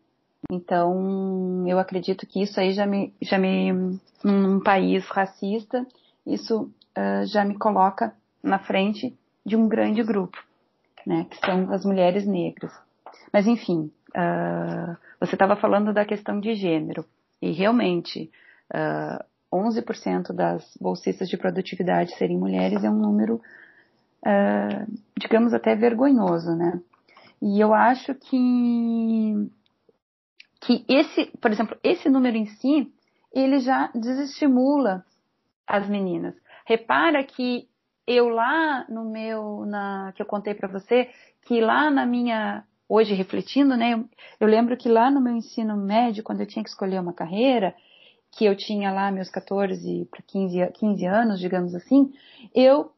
Então, eu acredito que isso aí já me, já me num país racista, isso uh, já me coloca na frente de um grande grupo, né, que são as mulheres negras. Mas, enfim, uh, você estava falando da questão de gênero, e realmente, uh, 11% das bolsistas de produtividade serem mulheres é um número, uh, digamos, até vergonhoso, né? E eu acho que, que esse, por exemplo, esse número em si, ele já desestimula as meninas. Repara que eu lá no meu, na, que eu contei para você, que lá na minha, hoje refletindo, né, eu, eu lembro que lá no meu ensino médio, quando eu tinha que escolher uma carreira, que eu tinha lá meus 14 para 15, 15 anos, digamos assim, eu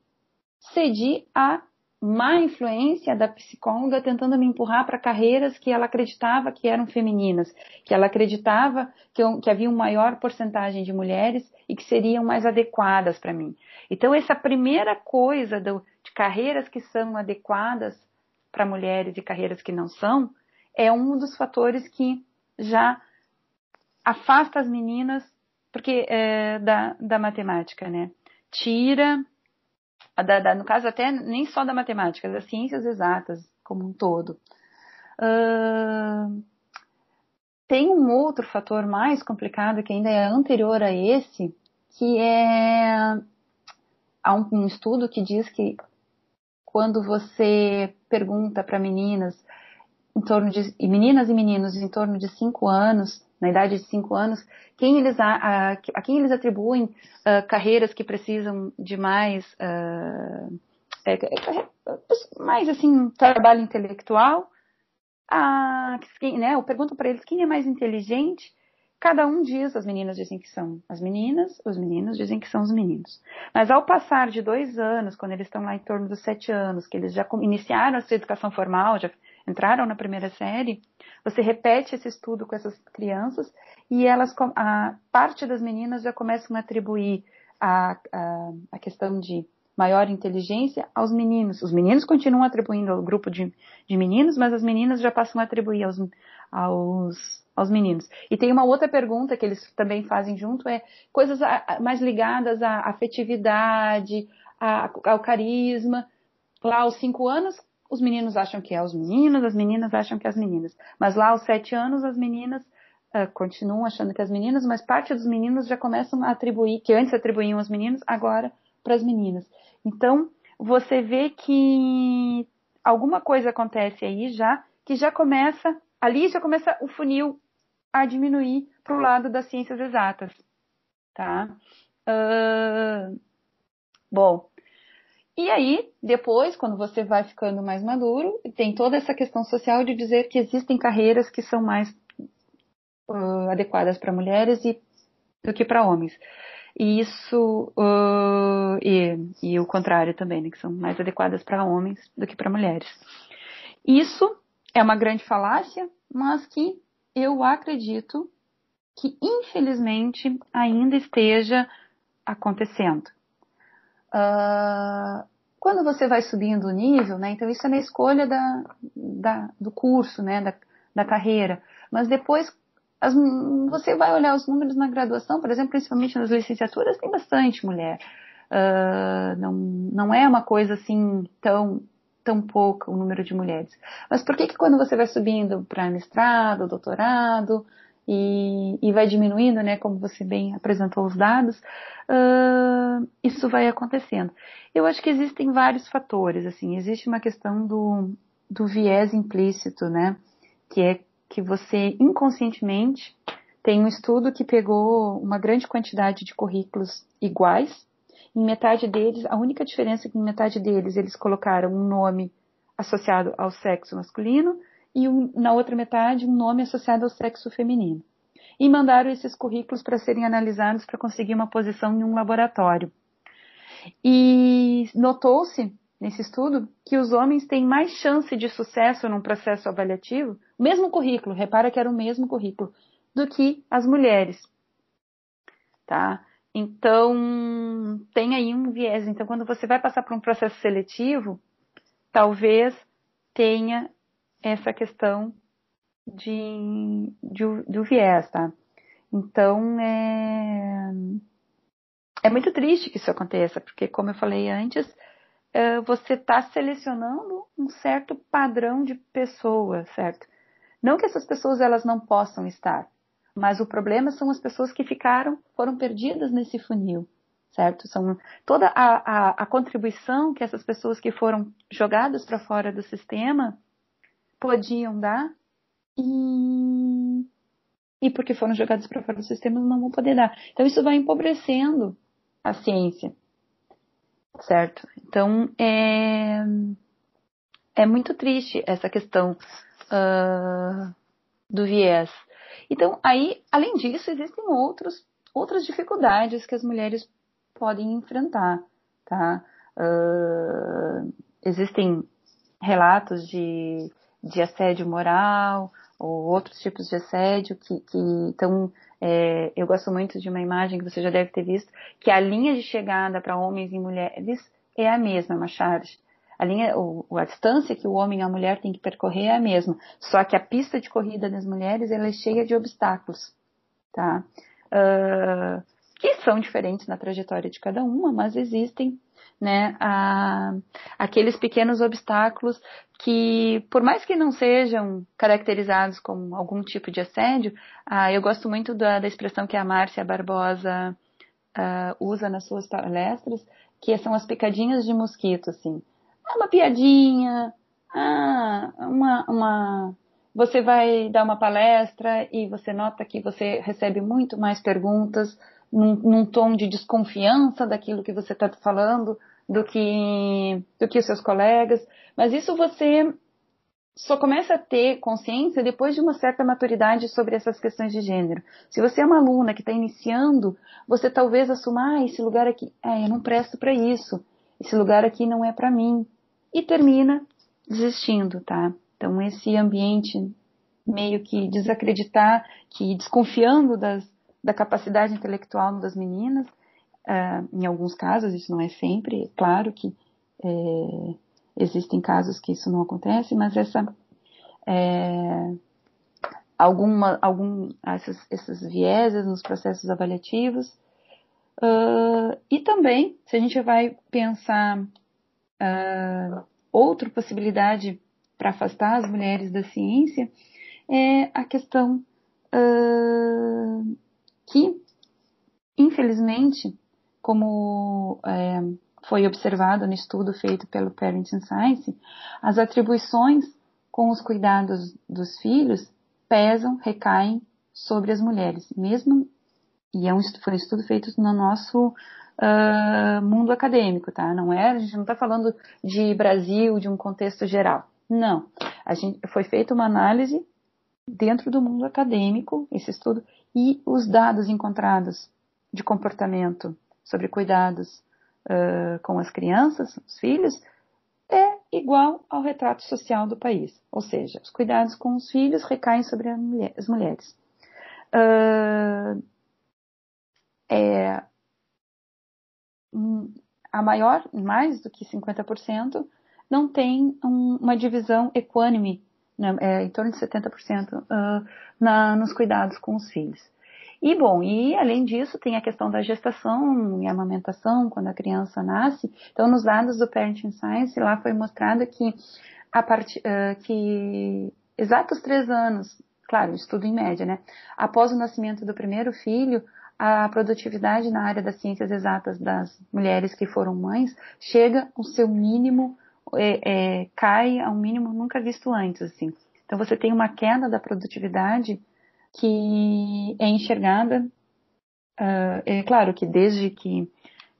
cedi a má influência da psicóloga tentando me empurrar para carreiras que ela acreditava que eram femininas, que ela acreditava que, eu, que havia uma maior porcentagem de mulheres e que seriam mais adequadas para mim. Então, essa primeira coisa do, de carreiras que são adequadas para mulheres e carreiras que não são, é um dos fatores que já afasta as meninas porque é, da, da matemática, né? Tira da, da, no caso até nem só da matemática, das ciências exatas como um todo. Uh, tem um outro fator mais complicado que ainda é anterior a esse, que é há um, um estudo que diz que quando você pergunta para meninas em torno de e meninas e meninos em torno de 5 anos na idade de 5 anos, quem eles, a, a, a quem eles atribuem uh, carreiras que precisam de mais, uh, é, mais assim, trabalho intelectual, a, quem, né, eu pergunto para eles quem é mais inteligente, cada um diz, as meninas dizem que são as meninas, os meninos dizem que são os meninos. Mas ao passar de dois anos, quando eles estão lá em torno dos sete anos, que eles já iniciaram a sua educação formal, já entraram na primeira série, você repete esse estudo com essas crianças e elas, a parte das meninas já começam a atribuir a, a, a questão de maior inteligência aos meninos. Os meninos continuam atribuindo ao grupo de, de meninos, mas as meninas já passam a atribuir aos, aos, aos meninos. E tem uma outra pergunta que eles também fazem junto, é coisas mais ligadas à afetividade, ao carisma. Lá aos cinco anos, os meninos acham que é os meninos, as meninas acham que é as meninas. Mas lá aos sete anos, as meninas uh, continuam achando que é as meninas, mas parte dos meninos já começam a atribuir, que antes atribuíam aos meninos, agora para as meninas. Então, você vê que alguma coisa acontece aí já, que já começa, ali já começa o funil a diminuir para o lado das ciências exatas. Tá? Uh, bom, e aí, depois, quando você vai ficando mais maduro, tem toda essa questão social de dizer que existem carreiras que são mais uh, adequadas para mulheres e, do que para homens. E isso, uh, e, e, o contrário também, né, que são mais adequadas para homens do que para mulheres. Isso é uma grande falácia, mas que eu acredito que, infelizmente, ainda esteja acontecendo. Uh, quando você vai subindo o nível, né, então isso é na escolha da, da, do curso, né, da, da carreira. Mas depois as, você vai olhar os números na graduação, por exemplo, principalmente nas licenciaturas, tem bastante mulher. Uh, não, não é uma coisa assim tão, tão pouca o número de mulheres. Mas por que que quando você vai subindo para mestrado, doutorado, e, e vai diminuindo, né, como você bem apresentou os dados, uh, isso vai acontecendo. Eu acho que existem vários fatores, assim, existe uma questão do, do viés implícito, né, que é que você inconscientemente tem um estudo que pegou uma grande quantidade de currículos iguais, em metade deles, a única diferença é que em metade deles eles colocaram um nome associado ao sexo masculino e um, na outra metade um nome associado ao sexo feminino. E mandaram esses currículos para serem analisados para conseguir uma posição em um laboratório. E notou-se nesse estudo que os homens têm mais chance de sucesso num processo avaliativo, mesmo currículo, repara que era o mesmo currículo, do que as mulheres. Tá? Então, tem aí um viés. Então, quando você vai passar por um processo seletivo, talvez tenha essa questão de, de, do viés, tá? Então, é, é muito triste que isso aconteça, porque, como eu falei antes, é, você está selecionando um certo padrão de pessoa, certo? Não que essas pessoas elas não possam estar, Mas o problema são as pessoas que ficaram, foram perdidas nesse funil, certo? São toda a, a, a contribuição que essas pessoas que foram jogadas para fora do sistema podiam dar e, e porque foram jogadas para fora do sistema não vão poder dar. Então isso vai empobrecendo a ciência, certo? Então é é muito triste essa questão uh, do viés. Então, aí, além disso, existem outros, outras dificuldades que as mulheres podem enfrentar, tá? Uh, existem relatos de, de assédio moral ou outros tipos de assédio que, que então, é, eu gosto muito de uma imagem que você já deve ter visto, que a linha de chegada para homens e mulheres é a mesma, Machado a linha, o, a distância que o homem e a mulher têm que percorrer é a mesma, só que a pista de corrida das mulheres ela é cheia de obstáculos, tá? Uh, que são diferentes na trajetória de cada uma, mas existem, né, a, aqueles pequenos obstáculos que, por mais que não sejam caracterizados como algum tipo de assédio, uh, eu gosto muito da, da, expressão que a Márcia Barbosa uh, usa nas suas palestras, que são as picadinhas de mosquito, assim é uma piadinha, ah, uma, uma, você vai dar uma palestra e você nota que você recebe muito mais perguntas num, num tom de desconfiança daquilo que você está falando do que, do que os seus colegas, mas isso você só começa a ter consciência depois de uma certa maturidade sobre essas questões de gênero. Se você é uma aluna que está iniciando, você talvez assuma, ah, esse lugar aqui, é, eu não presto para isso, esse lugar aqui não é para mim e termina desistindo, tá? Então esse ambiente meio que desacreditar, que desconfiando das, da capacidade intelectual das meninas, uh, em alguns casos, isso não é sempre, claro que é, existem casos que isso não acontece, mas essa é, alguma, algum, essas, esses vieses nos processos avaliativos, uh, e também, se a gente vai pensar uh, outra possibilidade para afastar as mulheres da ciência é a questão uh, que, infelizmente, como é, foi observado no estudo feito pelo Parenting Science, as atribuições com os cuidados dos filhos pesam, recaem sobre as mulheres, mesmo e é um, foi um estudo feito no nosso uh, mundo acadêmico, tá? Não é, a gente não está falando de Brasil, de um contexto geral. Não. A gente, foi feita uma análise dentro do mundo acadêmico, esse estudo, e os dados encontrados de comportamento sobre cuidados uh, com as crianças, os filhos, é igual ao retrato social do país. Ou seja, os cuidados com os filhos recaem sobre mulher, as mulheres. Uh, é, a maior, mais do que 50%, não tem um, uma divisão equânime, né, é, em torno de 70% uh, na, nos cuidados com os filhos. E bom, e além disso tem a questão da gestação e amamentação quando a criança nasce. Então, nos dados do Parenting Science, lá foi mostrado que a part, uh, que exatos três anos, claro, estudo em média, né, após o nascimento do primeiro filho, a produtividade na área das ciências exatas das mulheres que foram mães chega ao seu mínimo, é, é, cai a um mínimo nunca visto antes, assim. Então você tem uma queda da produtividade que é enxergada, uh, é claro que desde que,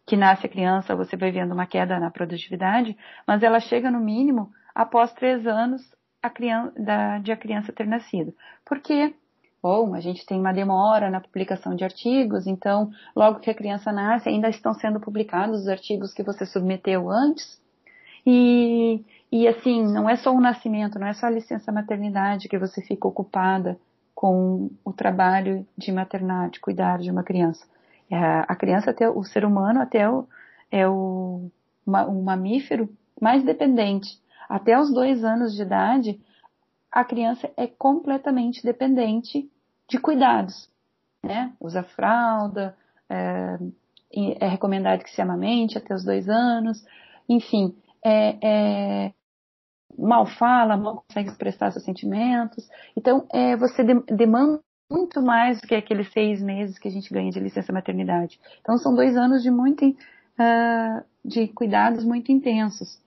que nasce a criança você vai vendo uma queda na produtividade, mas ela chega no mínimo após três anos a criança, da, de a criança ter nascido. Por quê? Bom, a gente tem uma demora na publicação de artigos, então, logo que a criança nasce, ainda estão sendo publicados os artigos que você submeteu antes. E, e assim, não é só o nascimento, não é só a licença maternidade que você fica ocupada com o trabalho de maternar, de cuidar de uma criança. É, a criança, até o ser humano, até o, é o, uma, um mamífero mais dependente. Até os dois anos de idade, a criança é completamente dependente de cuidados, né? Usa fralda, é, é recomendado que se amamente até os dois anos, enfim, é, é, mal fala, mal consegue expressar seus sentimentos. Então, é, você de, demanda muito mais do que aqueles seis meses que a gente ganha de licença maternidade. Então são dois anos de muito uh, de cuidados muito intensos.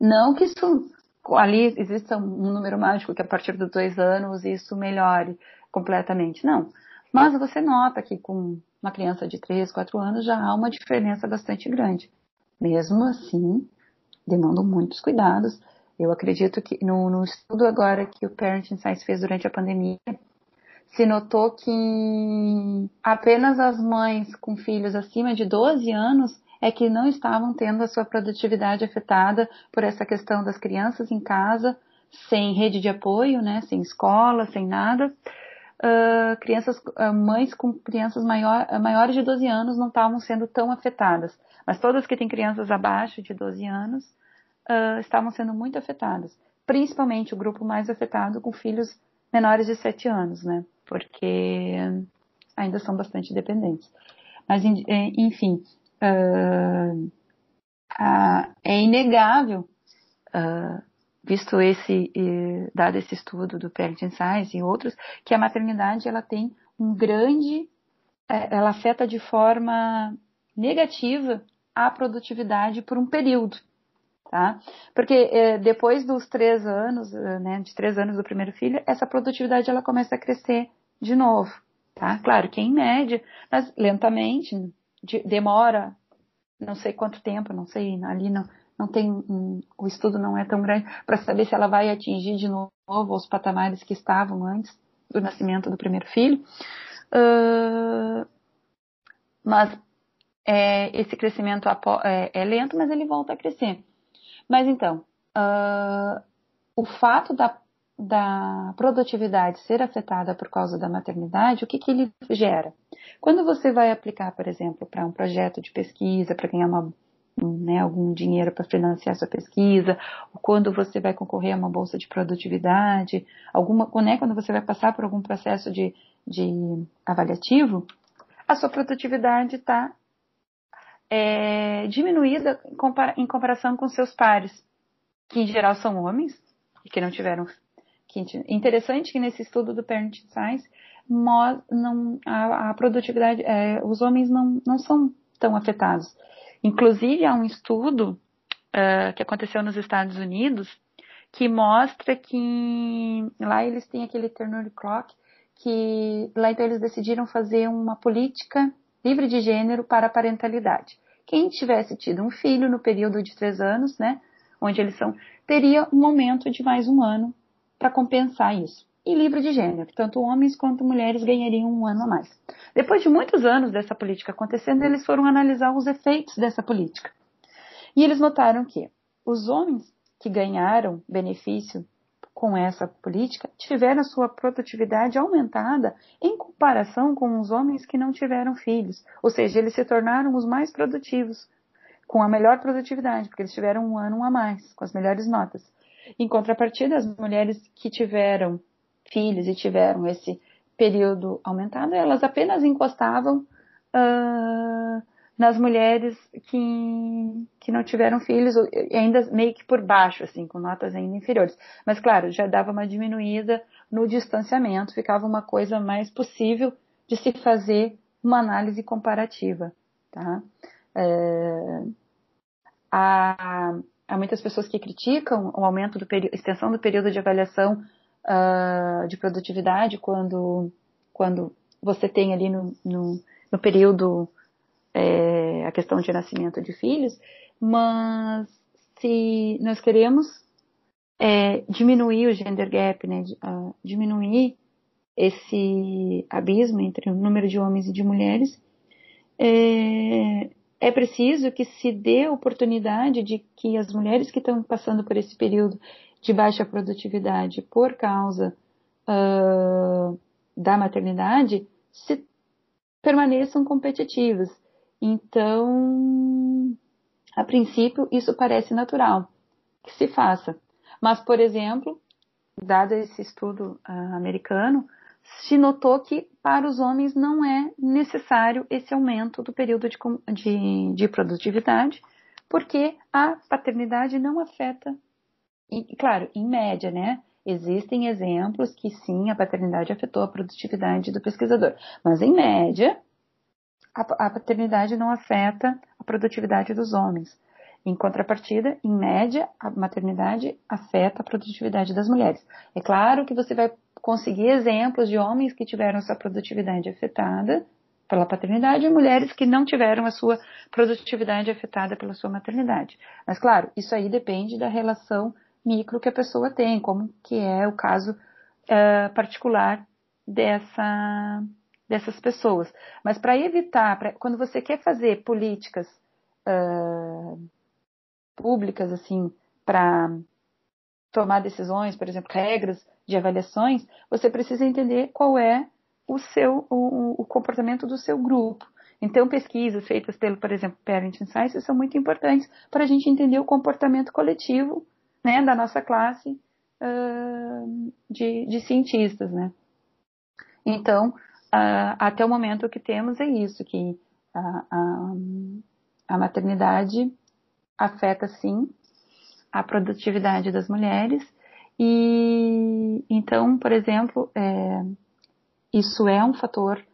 Não que isso ali exista um número mágico que a partir dos dois anos isso melhore completamente, não. Mas você nota que com uma criança de três, quatro anos já há uma diferença bastante grande. Mesmo assim, demandam muitos cuidados. Eu acredito que no, no estudo agora que o Parenting Science fez durante a pandemia, se notou que apenas as mães com filhos acima de 12 anos é que não estavam tendo a sua produtividade afetada por essa questão das crianças em casa, sem rede de apoio, né, sem escola, sem nada. Uh, crianças, uh, mães com crianças maior, uh, maiores de 12 anos não estavam sendo tão afetadas, mas todas que têm crianças abaixo de 12 anos estavam sendo muito afetadas, principalmente o grupo mais afetado com filhos menores de 7 anos, né, porque ainda são bastante dependentes. Mas, é, enfim, uh, uh, é inegável, uh, visto esse, dado esse estudo do Parenting Science e outros, que a maternidade ela tem um grande, é, ela afeta de forma negativa a produtividade por um período. Tá? Porque é, depois dos três anos, né, de três anos do primeiro filho, essa produtividade ela começa a crescer de novo, tá? Claro que em média, mas lentamente, de, demora não sei quanto tempo, não sei, ali não, não tem, um, o estudo não é tão grande para saber se ela vai atingir de novo os patamares que estavam antes do nascimento do primeiro filho. Uh, mas é, esse crescimento é, é, lento, mas ele volta a crescer. Mas então, uh, o fato da, da produtividade ser afetada por causa da maternidade, o que, que ele gera? Quando você vai aplicar, por exemplo, para um projeto de pesquisa, para ganhar uma, né, algum dinheiro para financiar sua pesquisa, ou quando você vai concorrer a uma bolsa de produtividade, alguma, né, quando você vai passar por algum processo de, de avaliativo, a sua produtividade está é, diminuída em comparação com seus pares, que em geral são homens e que não tiveram. Interessante que nesse estudo do Parenting Science não, a, a produtividade, é, os homens não, não são tão afetados. Inclusive, há um estudo uh, que aconteceu nos Estados Unidos que mostra que lá eles têm aquele turnover clock, que lá então eles decidiram fazer uma política livre de gênero para a parentalidade. Quem tivesse tido um filho no período de três anos, né, onde eles são, teria um aumento de mais um ano para compensar isso e livre de gênero. Tanto homens quanto mulheres ganhariam um ano a mais. Depois de muitos anos dessa política acontecendo, eles foram analisar os efeitos dessa política. E eles notaram que os homens que ganharam benefício com essa política tiveram sua produtividade aumentada em comparação com os homens que não tiveram filhos. Ou seja, eles se tornaram os mais produtivos, com a melhor produtividade, porque eles tiveram um ano a mais, com as melhores notas. Em contrapartida, as mulheres que tiveram filhos e tiveram esse período aumentado, elas apenas encostavam uh, nas mulheres que, que não tiveram filhos, ainda meio que por baixo, assim, com notas ainda inferiores. Mas, claro, já dava uma diminuída no distanciamento, ficava uma coisa mais possível de se fazer uma análise comparativa, tá? É, há, há muitas pessoas que criticam o aumento extensão do período de avaliação uh, de produtividade quando, quando você tem ali no, no, no período é, a questão de nascimento de filhos, mas se nós queremos é, diminuir o gender gap, né, uh, diminuir esse abismo entre o número de homens e de mulheres, é, é preciso que se dê oportunidade de que as mulheres que estão passando por esse período de baixa produtividade por causa uh, da maternidade se permaneçam competitivas. Então, a princípio, isso parece natural que se faça. Mas, por exemplo, dado esse estudo uh, americano, se notou que para os homens não é necessário esse aumento do período de, de, de produtividade, porque a paternidade não afeta e, claro, em média, né? existem exemplos que sim, a paternidade afetou a produtividade do pesquisador, mas em média, a, a paternidade não afeta a produtividade dos homens. Em contrapartida, em média, a maternidade afeta a produtividade das mulheres. É claro que você vai conseguir exemplos de homens que tiveram sua produtividade afetada pela paternidade e mulheres que não tiveram a sua produtividade afetada pela sua maternidade. Mas claro, isso aí depende da relação micro que a pessoa tem, como que é o caso uh, particular dessa, dessas pessoas. Mas para evitar, pra, quando você quer fazer políticas uh, públicas, assim, para tomar decisões, por exemplo, regras de avaliações, você precisa entender qual é o seu o, o comportamento do seu grupo. Então, pesquisas feitas pelo, por exemplo, Parenting Science são muito importantes para a gente entender o comportamento coletivo né, da nossa classe uh, de, de, cientistas, né. Então, uh, até o momento o que temos é isso, que a, a, a maternidade afeta sim a produtividade das mulheres e então, por exemplo, é, isso é um fator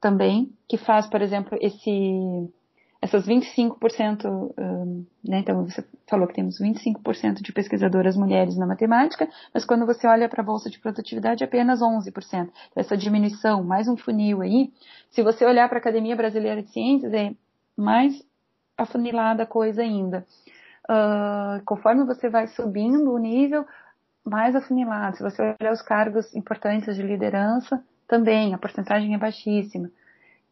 também que faz, por exemplo, esse essas 25%, um, né, então você falou que temos 25% de pesquisadoras mulheres na matemática, mas quando você olha para a bolsa de produtividade, é apenas 11%. Então, essa diminuição, mais um funil aí, se você olhar para a Academia Brasileira de Ciências, é mais afunilada a coisa ainda. Uh, conforme você vai subindo o nível, mais afunilado. Se você olhar os cargos importantes de liderança, também a porcentagem é baixíssima.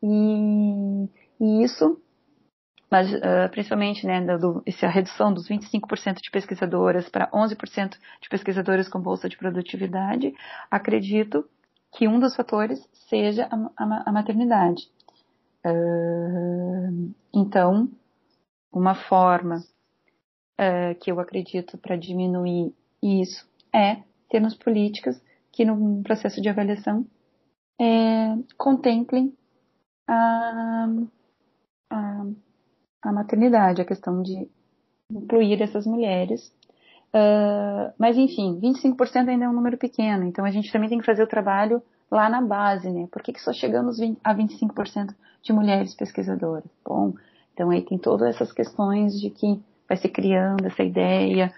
E, e isso, mas uh, principalmente, né, do, essa redução dos 25% de pesquisadoras para 11% de pesquisadoras com bolsa de produtividade, acredito que um dos fatores seja a, a, a maternidade. Uh, então, uma forma uh, que eu acredito para diminuir isso é termos políticas que no processo de avaliação é, contemplem a, a, a, maternidade, a questão de incluir essas mulheres. Uh, mas enfim, 25% ainda é um número pequeno, então a gente também tem que fazer o trabalho lá na base, né? Por que, que só chegamos a 25% de mulheres pesquisadoras? Bom, então aí tem todas essas questões de que vai se criando essa ideia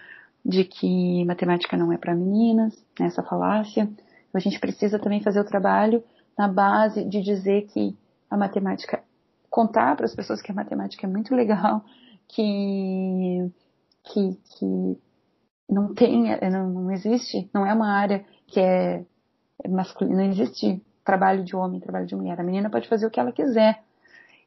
de que matemática não é para meninas, né, essa falácia. Então, a gente precisa também fazer o trabalho na base de dizer que a matemática, contar para as pessoas que a matemática é muito legal, que, que, que não tem, não, não existe, não é uma área que é masculina, não existe trabalho de homem, trabalho de mulher. A menina pode fazer o que ela quiser.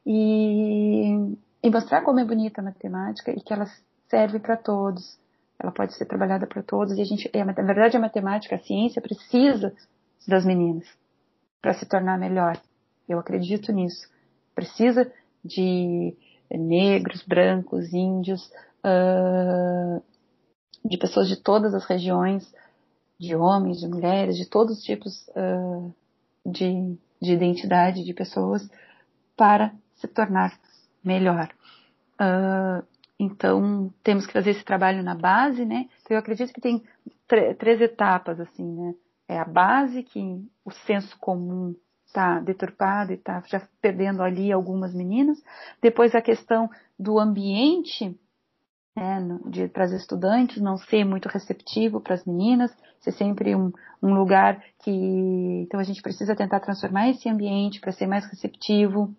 E, e mostrar como é bonita a matemática e que ela serve para todos. Ela pode ser trabalhada para todos e a gente, é, na verdade, a matemática, a ciência precisa das meninas para se tornar melhor. Eu acredito nisso. Precisa de negros, brancos, índios, uh, de pessoas de todas as regiões, de homens, de mulheres, de todos os tipos uh, de, de identidade de pessoas para se tornar melhor. Uh, então, temos que fazer esse trabalho na base, né? Então, eu acredito que tem três etapas, assim, né? É a base, que o senso comum está deturpado e está já perdendo ali algumas meninas. Depois a questão do ambiente, né, de, para as estudantes não ser muito receptivo para as meninas, ser sempre um, um lugar que. Então a gente precisa tentar transformar esse ambiente para ser mais receptivo.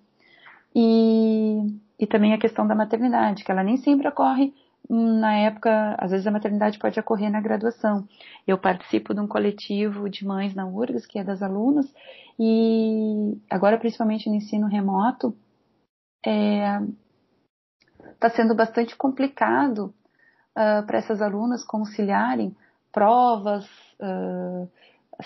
E, e também a questão da maternidade, que ela nem sempre ocorre na época, às vezes a maternidade pode ocorrer na graduação. Eu participo de um coletivo de mães na URGS, que é das alunas, e agora principalmente no ensino remoto, está é, tá sendo bastante complicado uh, para essas alunas conciliarem provas uh,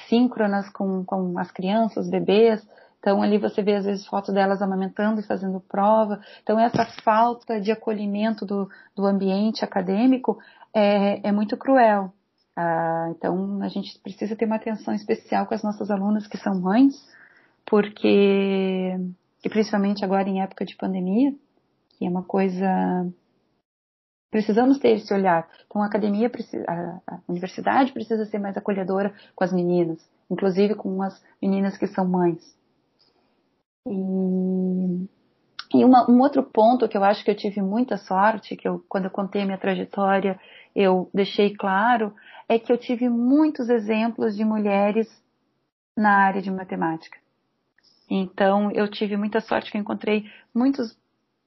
síncronas com, com as crianças, bebês, então ali você vê às vezes fotos delas amamentando e fazendo prova. Então essa falta de acolhimento do, do ambiente acadêmico é, é muito cruel. Ah, então a gente precisa ter uma atenção especial com as nossas alunas que são mães, porque e principalmente agora em época de pandemia, que é uma coisa Precisamos ter esse olhar. Então a academia precisa, a, a universidade precisa ser mais acolhedora com as meninas, inclusive com as meninas que são mães. E, e uma, um outro ponto que eu acho que eu tive muita sorte, que eu, quando eu contei a minha trajetória, eu deixei claro, é que eu tive muitos exemplos de mulheres na área de matemática. Então, eu tive muita sorte que eu encontrei muitos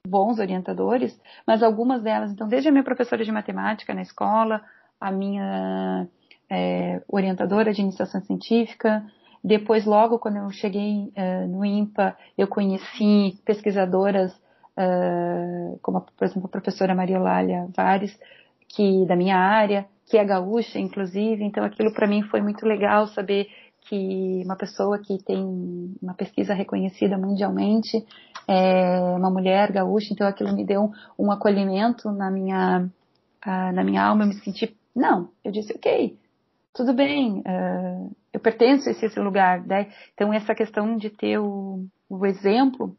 bons orientadores, mas algumas delas, então, desde a minha professora de matemática na escola, a minha é, orientadora de iniciação científica, depois, logo quando eu cheguei uh, no IMPA, eu conheci pesquisadoras, uh, como, por exemplo, a professora Maria Olália Vares, que, da minha área, que é gaúcha, inclusive, então aquilo para mim foi muito legal saber que uma pessoa que tem uma pesquisa reconhecida mundialmente é uma mulher gaúcha, então aquilo me deu um, acolhimento na minha, uh, na minha alma, eu me senti, não, eu disse, ok, tudo bem, uh, eu pertenço a esse lugar, né? Então essa questão de ter o, o exemplo,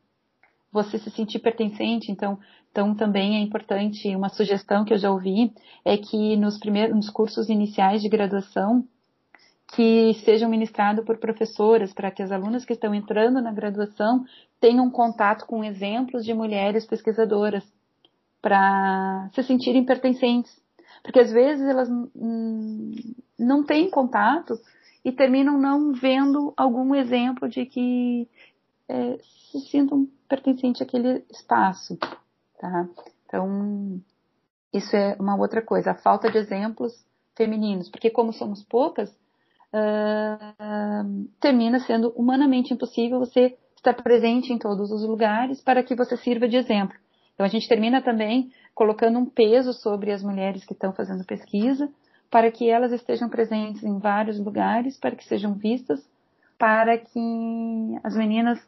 você se sentir pertencente, então, então também é importante, uma sugestão que eu já ouvi, é que nos primeiros, nos cursos iniciais de graduação, que sejam ministrados por professoras, para que as alunas que estão entrando na graduação tenham contato com exemplos de mulheres pesquisadoras, para se sentirem pertencentes. Porque às vezes elas não têm contato e terminam não vendo algum exemplo de que é, se sintam pertencentes àquele espaço. Tá? Então, isso é uma outra coisa, a falta de exemplos femininos, porque como somos poucas, uh, termina sendo humanamente impossível você estar presente em todos os lugares para que você sirva de exemplo. Então a gente termina também colocando um peso sobre as mulheres que estão fazendo pesquisa, para que elas estejam presentes em vários lugares, para que sejam vistas, para que as meninas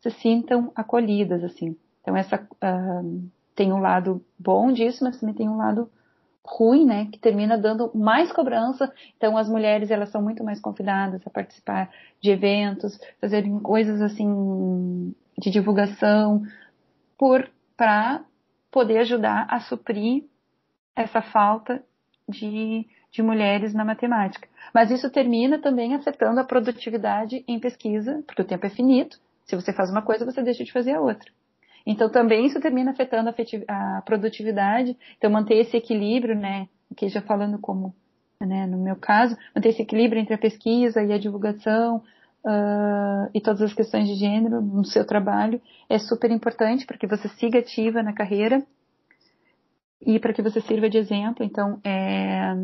se sintam acolhidas, assim. Então essa uh, tem um lado bom disso, mas também tem um lado ruim, né, que termina dando mais cobrança. Então as mulheres elas são muito mais convidadas a participar de eventos, fazerem coisas assim de divulgação, por para poder ajudar a suprir essa falta de, de mulheres na matemática. Mas isso termina também afetando a produtividade em pesquisa, porque o tempo é finito. Se você faz uma coisa, você deixa de fazer a outra. Então também isso termina afetando a, produtividade. Então manter esse equilíbrio, né? Aqui já falando como, né, no meu caso, manter esse equilíbrio entre a pesquisa e a divulgação uh, e todas as questões de gênero no seu trabalho é super importante para que você siga ativa na carreira e para que você sirva de exemplo. Então, é,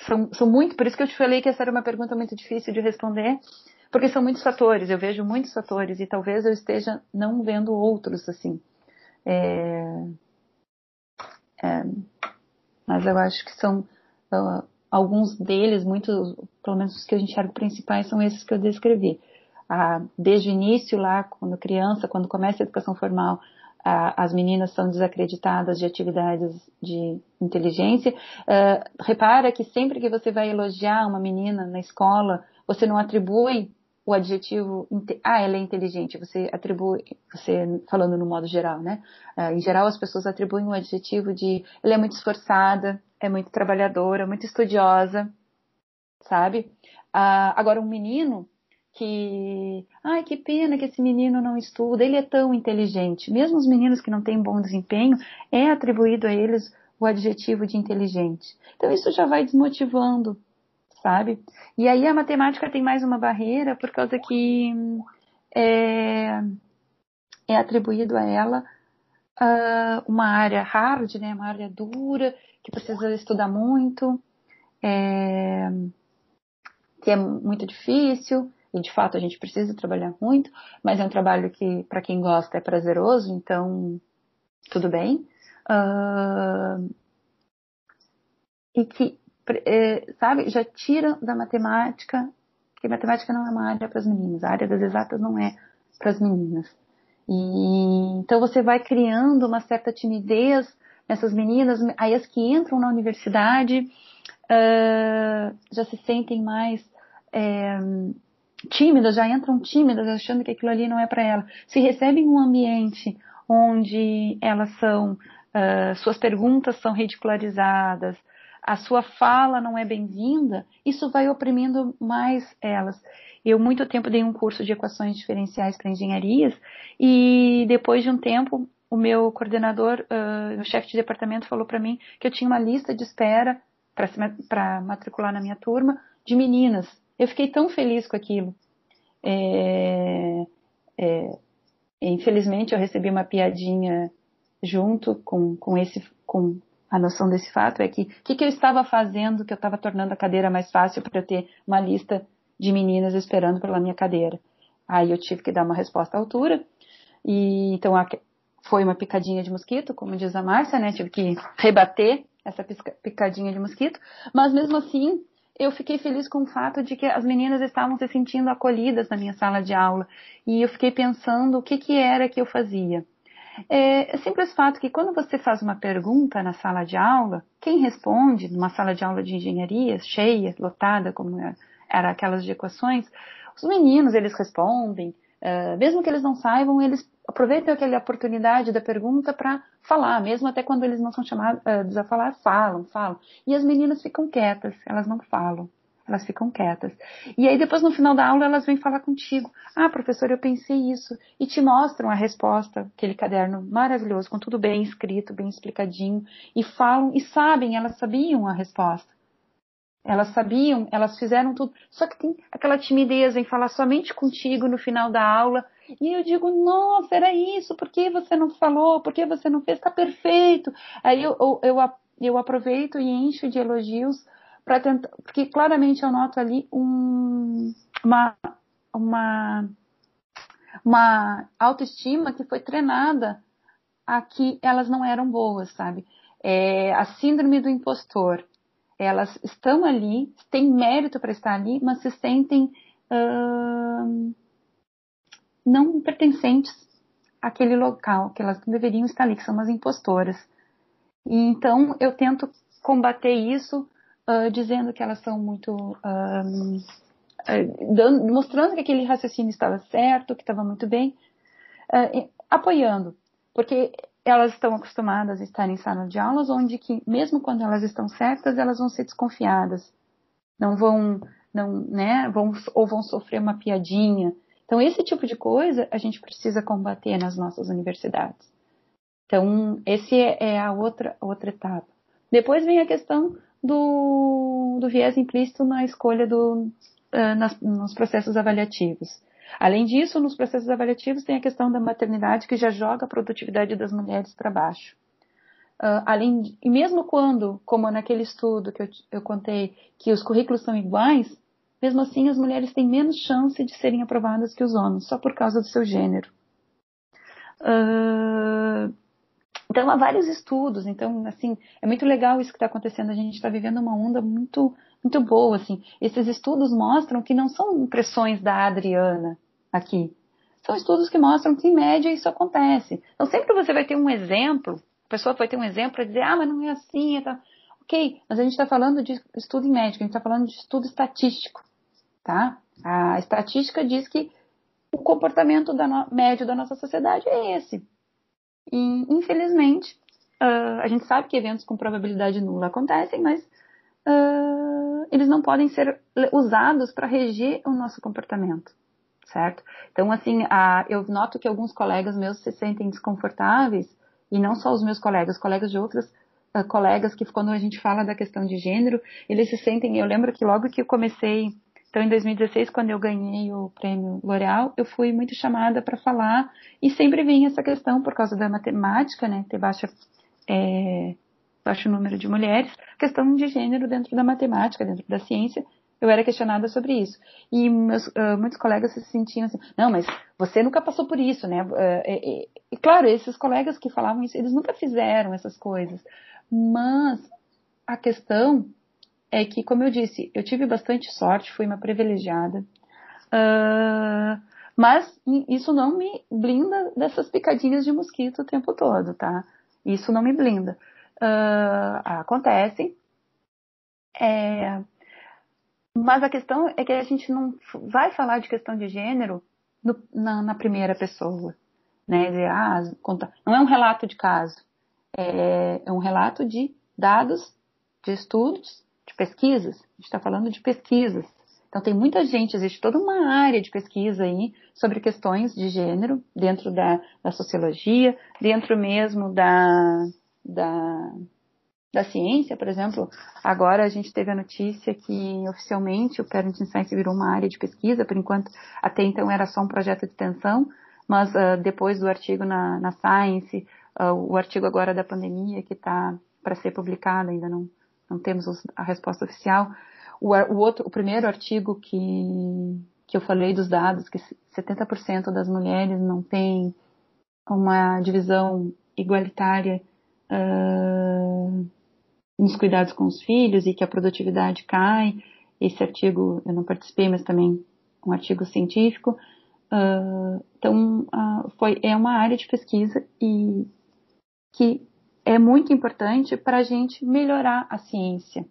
são, são muito, por isso que eu te falei que essa era uma pergunta muito difícil de responder, porque são muitos fatores, eu vejo muitos fatores e talvez eu esteja não vendo outros assim. É, é, mas eu acho que são uh, alguns deles, muitos, pelo menos os que eu enxergo principais, são esses que eu descrevi. Ah, desde o início, lá, quando criança, quando começa a educação formal, as meninas são desacreditadas de atividades de inteligência. Ah, repara que sempre que você vai elogiar uma menina na escola, você não atribui o adjetivo, ah, ela é inteligente, você atribui, você falando no modo geral, né? Uh, em geral, as pessoas atribuem o adjetivo de ela é muito esforçada, é muito trabalhadora, muito estudiosa, sabe? Uh, agora, um menino que, ai, que pena que esse menino não estuda, ele é tão inteligente. Mesmo os meninos que não têm bom desempenho, é atribuído a eles o adjetivo de inteligente. Então, isso já vai desmotivando sabe? E aí a matemática tem mais uma barreira por causa que é, é atribuído a ela uh, uma área hard, né, uma área dura, que precisa estudar muito, é, que é muito difícil, e de fato a gente precisa trabalhar muito, mas é um trabalho que, para quem gosta, é prazeroso, então tudo bem. Uh, e que é, sabe, já tira da matemática, que matemática não é uma área para as meninas, a área das exatas não é para as meninas. E então você vai criando uma certa timidez nessas meninas, aí as que entram na universidade uh, já se sentem mais é, tímidas, já entram tímidas, achando que aquilo ali não é para ela. Se recebem um ambiente onde elas são uh, suas perguntas são ridicularizadas, a sua fala não é bem-vinda, isso vai oprimindo mais elas. Eu muito tempo dei um curso de equações diferenciais para engenharias e depois de um tempo o meu coordenador, uh, o chefe de departamento falou para mim que eu tinha uma lista de espera para matricular na minha turma de meninas. Eu fiquei tão feliz com aquilo. É, é, infelizmente eu recebi uma piadinha junto com, com esse com a noção desse fato é que o que, que, eu estava fazendo que eu estava tornando a cadeira mais fácil para eu ter uma lista de meninas esperando pela minha cadeira. Aí eu tive que dar uma resposta à altura e então a, foi uma picadinha de mosquito, como diz a Márcia, né? Tive que rebater essa picadinha de mosquito, mas mesmo assim eu fiquei feliz com o fato de que as meninas estavam se sentindo acolhidas na minha sala de aula e eu fiquei pensando o que, que era que eu fazia. É, é simples fato que quando você faz uma pergunta na sala de aula, quem responde numa sala de aula de engenharia cheia, lotada, como era, é, era aquelas de equações, os meninos eles respondem, uh, mesmo que eles não saibam, eles aproveitam aquela oportunidade da pergunta para falar, mesmo até quando eles não são chamados uh, a falar, falam, falam. E as meninas ficam quietas, elas não falam. Elas ficam quietas. E aí depois no final da aula elas vêm falar contigo. Ah, professor, eu pensei isso. E te mostram a resposta, aquele caderno maravilhoso, com tudo bem escrito, bem explicadinho. E falam, e sabem, elas sabiam a resposta. Elas sabiam, elas fizeram tudo. Só que tem aquela timidez em falar somente contigo no final da aula e eu digo, nossa, era isso, por que você não falou? Por que você não fez? Está perfeito. Aí eu, eu, eu, aproveito e encho de elogios para tentar, porque claramente eu noto ali um, uma, uma, uma autoestima que foi treinada a que elas não eram boas, sabe? É, a síndrome do impostor. Elas estão ali, têm mérito para estar ali, mas se sentem uh, não pertencentes àquele local, que elas não deveriam estar ali, que são umas impostoras. E então eu tento combater isso uh, dizendo que elas são muito. Uh, dando, mostrando que aquele raciocínio estava certo, que estava muito bem, apoiando. Porque elas estão acostumadas a estar em sala de aulas onde que, mesmo quando elas estão certas, elas vão ser desconfiadas. Não vão, não, né, vão, ou vão sofrer uma piadinha, então, esse tipo de coisa a gente precisa combater nas nossas universidades. Então, esse é, é a outra, outra etapa. Depois vem a questão do, do viés implícito na escolha do, uh, nas, nos processos avaliativos. Além disso, nos processos avaliativos tem a questão da maternidade que já joga a produtividade das mulheres para baixo. Uh, além de, e mesmo quando, como naquele estudo que eu, eu contei, que os currículos são iguais, mesmo assim, as mulheres têm menos chance de serem aprovadas que os homens, só por causa do seu gênero. Uh, então, há vários estudos. Então, assim, é muito legal isso que está acontecendo. A gente está vivendo uma onda muito, muito boa, assim. Esses estudos mostram que não são impressões da Adriana aqui. São estudos que mostram que, em média, isso acontece. Então, sempre você vai ter um exemplo, a pessoa vai ter um exemplo para dizer, ah, mas não é assim, é tá. Ok, mas a gente está falando de estudo em médico, a gente está falando de estudo estatístico tá? A estatística diz que o comportamento da no... médio da nossa sociedade é esse. E, infelizmente, uh, a gente sabe que eventos com probabilidade nula acontecem, mas uh, eles não podem ser usados para reger o nosso comportamento, certo? Então, assim, eu noto que alguns colegas meus se sentem desconfortáveis, e não só os meus colegas, colegas de outras colegas que quando a gente fala da questão de gênero, eles se sentem, eu lembro que logo que eu comecei então, em 2016, quando eu ganhei o prêmio L'Oréal, eu fui muito chamada para falar e sempre vinha essa questão por causa da matemática, né, ter baixa, é, baixo número de mulheres, questão de gênero dentro da matemática, dentro da ciência. Eu era questionada sobre isso. E meus, uh, muitos colegas se sentiam assim, não, mas você nunca passou por isso, né? Uh, e, claro, esses colegas que falavam isso, eles nunca fizeram essas coisas. Mas a questão é que, como eu disse, eu tive bastante sorte, fui uma privilegiada. Uh, mas isso não me blinda dessas picadinhas de mosquito o tempo todo, tá? Isso não me blinda. Uh, acontecem. É, mas a questão é que a gente não vai falar de questão de gênero no, na, na, primeira pessoa. Né? Dizer, ah, conta, não é um relato de caso. é, é um relato de dados, de estudos, de pesquisas. A gente está falando de pesquisas. Então tem muita gente, existe toda uma área de pesquisa aí sobre questões de gênero dentro da, da sociologia, dentro mesmo da, da, da ciência, por exemplo. Agora a gente teve a notícia que oficialmente o Parenting Science virou uma área de pesquisa, por enquanto até então era só um projeto de extensão, mas uh, depois do artigo na, na Science, uh, o artigo agora da pandemia que está para ser publicado, ainda não, não temos a resposta oficial, o, o, outro, o primeiro artigo que, que eu falei dos dados, que 70% das mulheres não têm uma divisão igualitária uh, nos cuidados com os filhos e que a produtividade cai. Esse artigo eu não participei, mas também um artigo científico. Uh, então, uh, foi, é uma área de pesquisa e que é muito importante para a gente melhorar a ciência.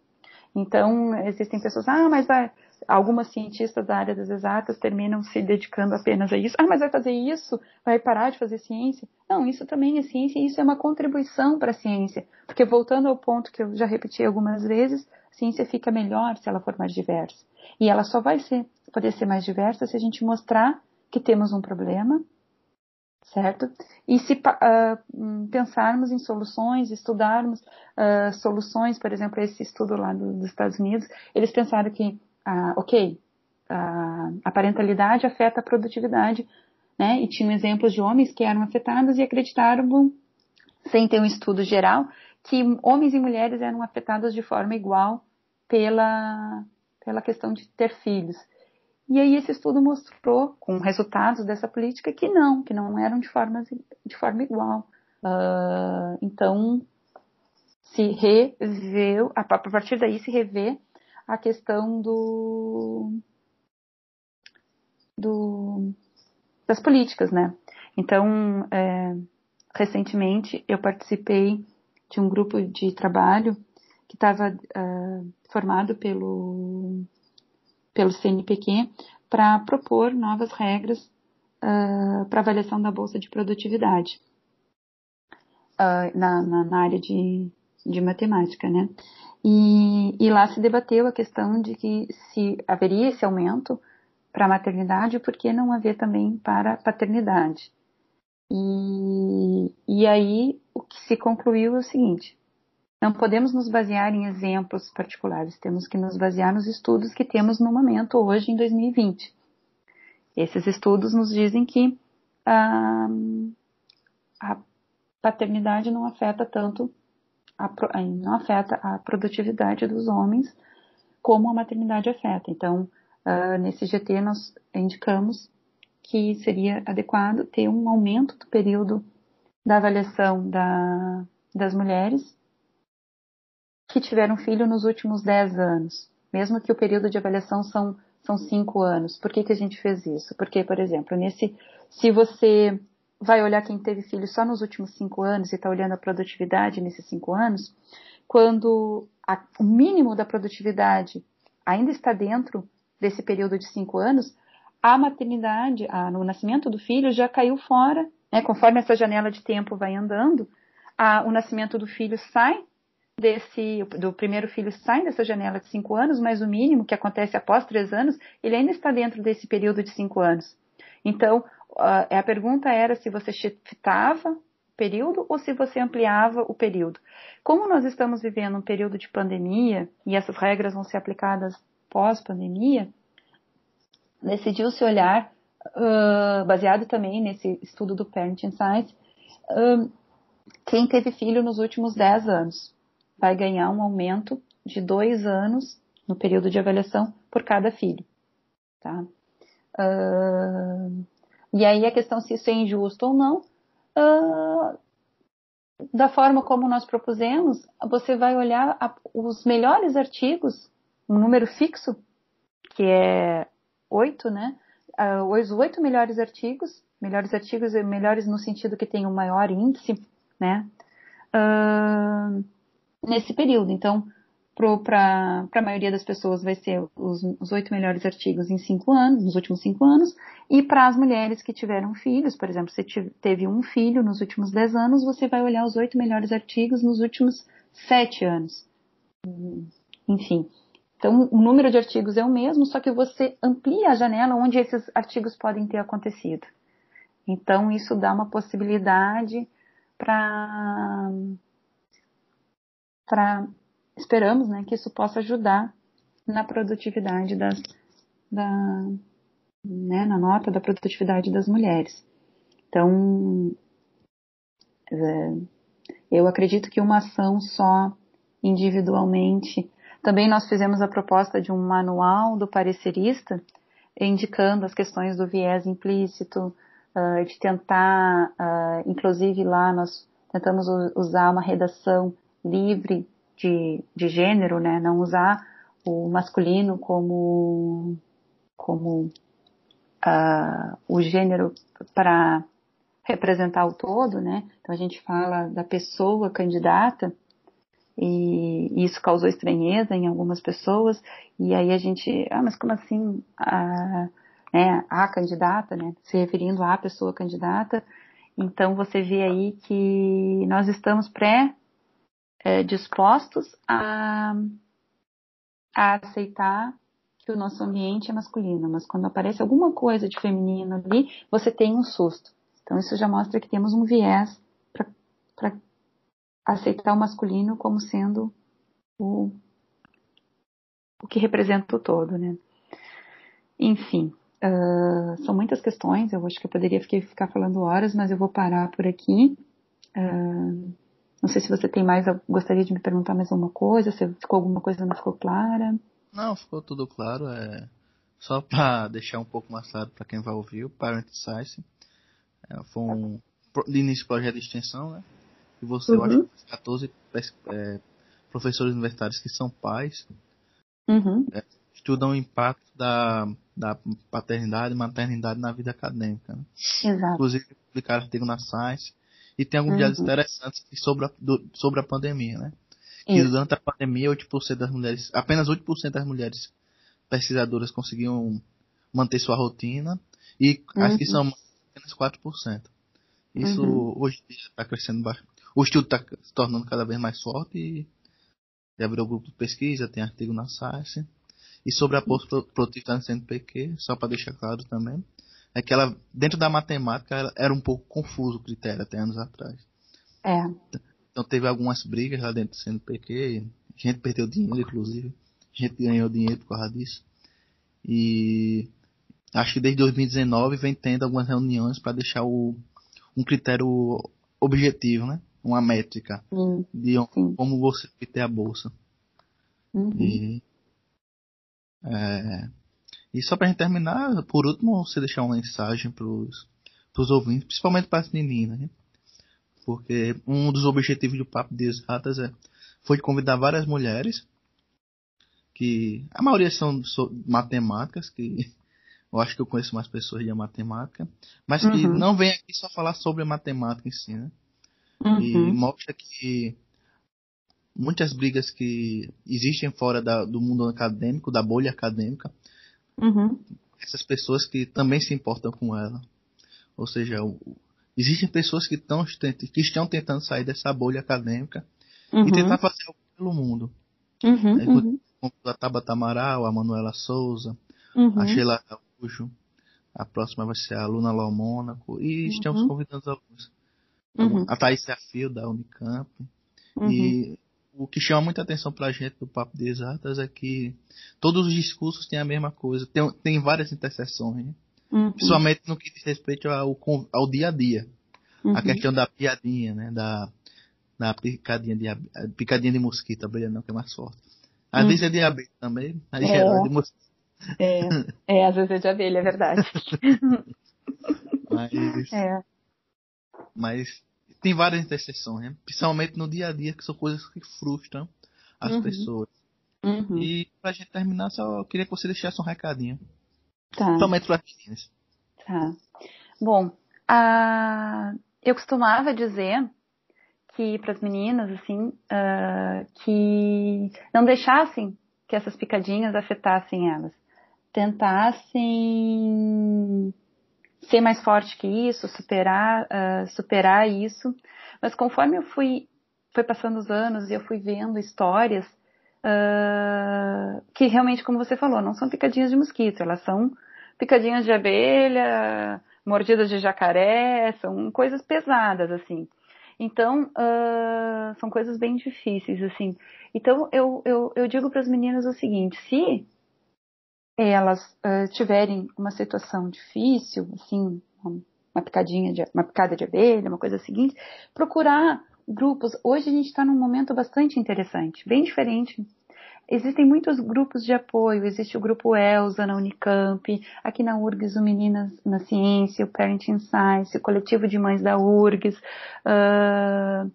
Então, existem pessoas, ah, mas vai, algumas cientistas da área das exatas terminam se dedicando apenas a isso. Ah, mas vai fazer isso? Vai parar de fazer ciência? Não, isso também é ciência e isso é uma contribuição para a ciência. Porque voltando ao ponto que eu já repeti algumas vezes, a ciência fica melhor se ela for mais diversa. E ela só vai ser, poder ser mais diversa se a gente mostrar que temos um problema, certo? E se uh, pensarmos em soluções, estudarmos uh, soluções, por exemplo, esse estudo lá do, dos Estados Unidos, eles pensaram que, uh, ok, a parentalidade afeta a produtividade, né? E tinham exemplos de homens que eram afetados e acreditaram, sem ter um estudo geral, que homens e mulheres eram afetados de forma igual pela, pela questão de ter filhos. E aí esse estudo mostrou, com resultados dessa política, que não, que não eram de forma, de forma igual. Uh, então, se revê, a partir daí se revê a questão do, do das políticas, né? Então, é, recentemente eu participei de um grupo de trabalho que estava uh, formado pelo pelo CNPq para propor novas regras uh, para avaliação da bolsa de produtividade uh, na, na, na, área de, de matemática, né? E, e, lá se debateu a questão de que se haveria esse aumento para a maternidade, por que não haver também para a paternidade? E, e aí o que se concluiu é o seguinte: não podemos nos basear em exemplos particulares, temos que nos basear nos estudos que temos no momento, hoje, em 2020. Esses estudos nos dizem que ah, a paternidade não afeta tanto, a, não afeta a produtividade dos homens como a maternidade afeta. Então, ah, nesse GT nós indicamos que seria adequado ter um aumento do período da avaliação da, das mulheres que tiveram filho nos últimos 10 anos, mesmo que o período de avaliação são, são 5 anos. Por que, que a gente fez isso? Porque, por exemplo, nesse, se você vai olhar quem teve filho só nos últimos 5 anos e está olhando a produtividade nesses 5 anos, quando a, o mínimo da produtividade ainda está dentro desse período de 5 anos, a maternidade, a, no nascimento do filho já caiu fora, né, conforme essa janela de tempo vai andando, a, o nascimento do filho sai desse do primeiro filho sai dessa janela de cinco anos, mas o mínimo que acontece após três anos, ele ainda está dentro desse período de cinco anos. Então, a pergunta era se você shiftava o período ou se você ampliava o período. Como nós estamos vivendo um período de pandemia e essas regras vão ser aplicadas pós-pandemia, decidiu-se olhar, uh, baseado também nesse estudo do Parenting Science, uh, quem teve filho nos últimos 10 anos vai ganhar um aumento de dois anos no período de avaliação por cada filho. Tá? Uh, e aí a questão se isso é injusto ou não, uh, da forma como nós propusemos, você vai olhar a, os melhores artigos, um número fixo, que é oito, né? Uh, os oito melhores artigos, melhores artigos, melhores no sentido que tem um maior índice, né? Uh, nesse período. Então, para a maioria das pessoas vai ser os oito melhores artigos em cinco anos, nos últimos cinco anos, e para as mulheres que tiveram filhos, por exemplo, se teve um filho nos últimos dez anos, você vai olhar os oito melhores artigos nos últimos sete anos. Enfim. Então, o número de artigos é o mesmo, só que você amplia a janela onde esses artigos podem ter acontecido. Então, isso dá uma possibilidade para para esperamos né, que isso possa ajudar na produtividade das, da, né, na nota da produtividade das mulheres. Então, é, eu acredito que uma ação só individualmente. Também nós fizemos a proposta de um manual do parecerista, indicando as questões do viés implícito, uh, de tentar, uh, inclusive lá nós tentamos usar uma redação livre de, de gênero, né? Não usar o masculino como, como uh, o gênero para representar o todo, né? Então a gente fala da pessoa candidata e isso causou estranheza em algumas pessoas e aí a gente, ah, mas como assim a, né, a candidata, né? Se referindo à pessoa candidata. Então você vê aí que nós estamos pré é, dispostos a, a aceitar que o nosso ambiente é masculino, mas quando aparece alguma coisa de feminino ali, você tem um susto. Então isso já mostra que temos um viés para aceitar o masculino como sendo o, o que representa o todo, né? Enfim, uh, são muitas questões, eu acho que eu poderia ficar falando horas, mas eu vou parar por aqui. Uh, não sei se você tem mais, gostaria de me perguntar mais alguma coisa, se ficou alguma coisa não ficou clara. Não, ficou tudo claro. É só para deixar um pouco mais claro para quem vai ouvir, o Parent Science é, foi um de início projeto de extensão, né? E você, uhum. eu acho, 14 é, professores universitários que são pais uhum. é, estudam o impacto da, da paternidade e maternidade na vida acadêmica. Né? Exato. Inclusive, publicaram artigo na Science e tem alguns uhum. interessantes sobre a, do, sobre a pandemia, né? Que Isso. durante a pandemia, 8% das mulheres, apenas 8% das mulheres pesquisadoras conseguiam manter sua rotina e uhum. as que são apenas 4%. Isso uhum. hoje está crescendo bastante. O estudo está se tornando cada vez mais forte e já virou grupo de pesquisa, tem artigo na Science. E sobre a pós-produtividade no CNPq, só para deixar claro também, é que ela, dentro da matemática, era um pouco confuso o critério até anos atrás. É. Então teve algumas brigas lá dentro do CNPq, gente perdeu dinheiro, inclusive. Gente ganhou dinheiro por causa disso. E acho que desde 2019 vem tendo algumas reuniões para deixar o, um critério objetivo, né? Uma métrica sim, de sim. como você ter a bolsa. Uhum. E, é, e só pra gente terminar, por último, você deixar uma mensagem pros, pros ouvintes, principalmente para as meninas, né? Porque um dos objetivos do Papo de Exatas é, foi convidar várias mulheres, que a maioria são matemáticas, que eu acho que eu conheço mais pessoas de matemática, mas que uhum. não vem aqui só falar sobre a matemática em si, né? Uhum. E mostra que muitas brigas que existem fora da, do mundo acadêmico, da bolha acadêmica, Uhum. Essas pessoas que também se importam com ela. Ou seja, o, existem pessoas que, tão, que estão tentando sair dessa bolha acadêmica uhum. e tentar fazer algo pelo mundo. Uhum, é, uhum. Como a Tabata Amaral, a Manuela Souza, uhum. a Sheila Araújo, a próxima vai ser a Luna Lomônaco, e estamos uhum. convidando alguns. Uhum. A Thaís Afio, da Unicamp. E o que chama muita atenção pra gente do Papo de Exatas é que todos os discursos têm a mesma coisa, tem, tem várias interseções, né? uhum. principalmente no que diz respeito ao, ao dia a dia. Uhum. A questão da piadinha, né? Da, da picadinha de, picadinha de mosquito, abelha não, que é mais forte. Às uhum. vezes é de abelha também, mas é. é de mosquito. É, é, às vezes é de abelha, é verdade. mas, é. mas tem várias interseções, né? principalmente no dia a dia, que são coisas que frustram as uhum. pessoas. Uhum. E pra gente terminar, só queria que você deixasse um recadinho. Tá. Principalmente para as meninas. Tá. Bom, a... eu costumava dizer que para as meninas assim uh, que não deixassem que essas picadinhas afetassem elas, tentassem ser mais forte que isso, superar uh, superar isso, mas conforme eu fui foi passando os anos e eu fui vendo histórias uh, que realmente, como você falou, não são picadinhas de mosquito, elas são picadinhas de abelha, mordidas de jacaré, são coisas pesadas, assim. Então, uh, são coisas bem difíceis, assim. Então, eu, eu, eu digo para as meninas o seguinte: se elas uh, tiverem uma situação difícil, assim, uma picadinha de, uma picada de abelha, uma coisa seguinte, procurar grupos. Hoje a gente está num momento bastante interessante, bem diferente Existem muitos grupos de apoio, existe o grupo ELSA na Unicamp, aqui na URGS o Meninas na Ciência, o Parenting Science, o coletivo de mães da URGS, uh,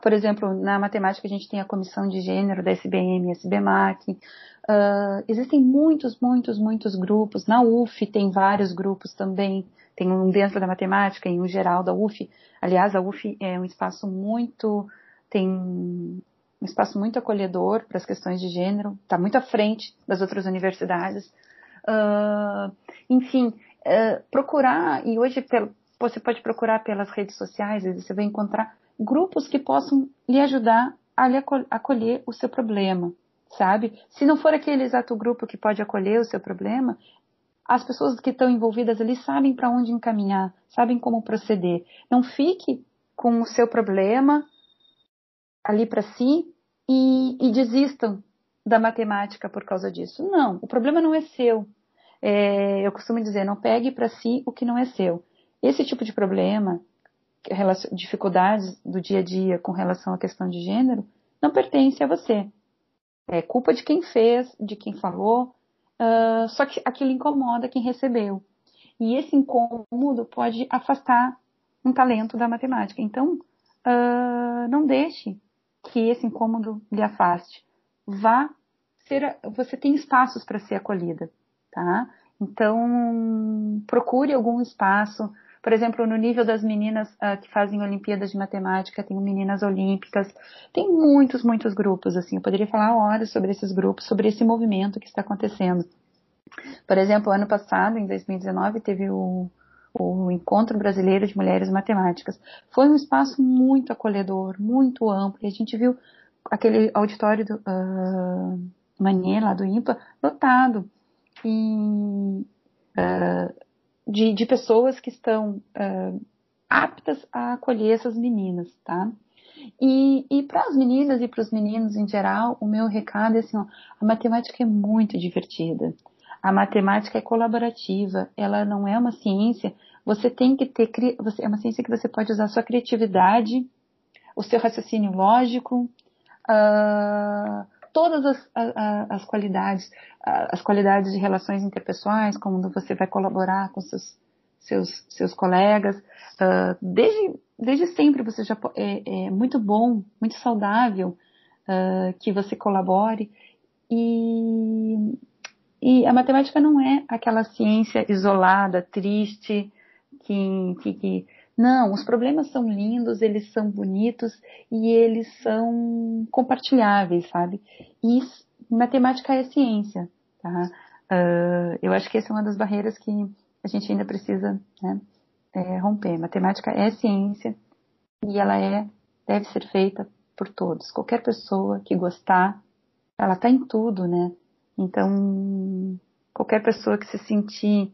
por exemplo, na matemática a gente tem a comissão de gênero da SBM, SBMAC, uh, existem muitos, muitos, muitos grupos, na UF tem vários grupos também, tem um dentro da matemática e um geral da UF, aliás a UF é um espaço muito, tem um espaço muito acolhedor para as questões de gênero, está muito à frente das outras universidades. Uh, enfim, uh, procurar, e hoje você pode procurar pelas redes sociais, você vai encontrar grupos que possam lhe ajudar a lhe acolher o seu problema, sabe? Se não for aquele exato grupo que pode acolher o seu problema, as pessoas que estão envolvidas ali sabem para onde encaminhar, sabem como proceder. Não fique com o seu problema ali para si e, e desistam da matemática por causa disso. Não, o problema não é seu. É, eu costumo dizer, não pegue para si o que não é seu. Esse tipo de problema, dificuldades do dia a dia com relação à questão de gênero, não pertence a você. É culpa de quem fez, de quem falou, uh, só que aquilo incomoda quem recebeu. E esse incômodo pode afastar um talento da matemática. Então, uh, não deixe que esse incômodo lhe afaste. Vá ser, você tem espaços para ser acolhida, tá? Então, procure algum espaço. Por exemplo, no nível das meninas uh, que fazem Olimpíadas de Matemática, tem meninas olímpicas, tem muitos, muitos grupos, assim. Eu poderia falar horas sobre esses grupos, sobre esse movimento que está acontecendo. Por exemplo, ano passado, em 2019, teve o, o Encontro Brasileiro de Mulheres Matemáticas. Foi um espaço muito acolhedor, muito amplo, e a gente viu aquele auditório do uh, Manier, lá do IMPA, lotado e, uh, de, de, pessoas que estão uh, aptas a acolher essas meninas, tá? E, e para as meninas e para os meninos em geral, o meu recado é assim, ó, a matemática é muito divertida. A matemática é colaborativa, ela não é uma ciência. Você tem que ter, é uma ciência que você pode usar a sua criatividade, o seu raciocínio lógico, uh, todas as, as qualidades, as qualidades de relações interpessoais, como você vai colaborar com seus, seus, seus colegas. Uh, desde, desde sempre você já é, é muito bom, muito saudável uh, que você colabore. E e a matemática não é aquela ciência isolada, triste, que, que, que, não, os problemas são lindos, eles são bonitos e eles são compartilháveis, sabe? E matemática é ciência, tá? Uh, eu acho que essa é uma das barreiras que a gente ainda precisa né, é, romper. Matemática é ciência e ela é deve ser feita por todos. Qualquer pessoa que gostar, ela está em tudo, né? Então, qualquer pessoa que se sentir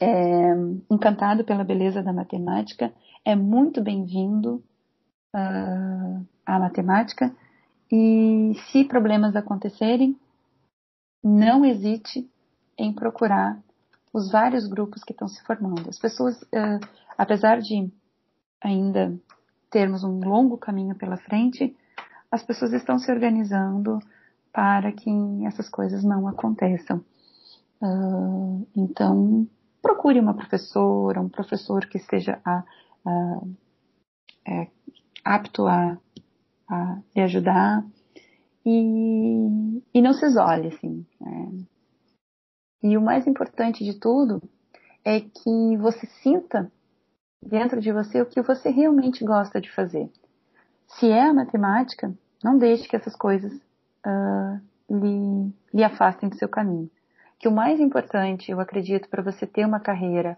é, encantado pela beleza da matemática é muito bem-vindo uh, à matemática. E se problemas acontecerem, não hesite em procurar os vários grupos que estão se formando. As pessoas, uh, apesar de ainda termos um longo caminho pela frente, as pessoas estão se organizando para que essas coisas não aconteçam. Uh, então, procure uma professora, um professor que esteja a, a, é, apto a, a lhe ajudar e, e não se isole, assim. Né? E o mais importante de tudo é que você sinta dentro de você o que você realmente gosta de fazer. Se é a matemática, não deixe que essas coisas uh, lhe, lhe afastem do seu caminho. Que o mais importante, eu acredito, para você ter uma carreira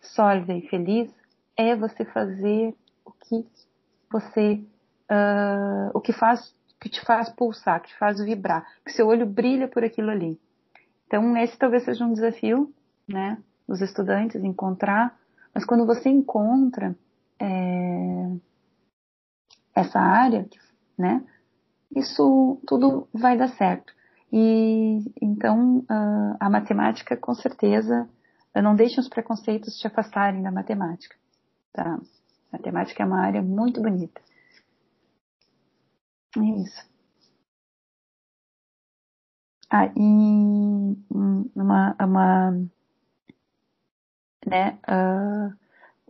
sólida e feliz é você fazer o que você, uh, o que faz, que te faz pulsar, que te faz vibrar, que seu olho brilha por aquilo ali. Então esse talvez seja um desafio, né, dos estudantes encontrar, mas quando você encontra é, essa área, né, isso tudo vai dar certo. E então a matemática, com certeza, não deixe os preconceitos te afastarem da matemática. Tá? Matemática é uma área muito bonita. É isso. Ah, e uma, uma né, uh,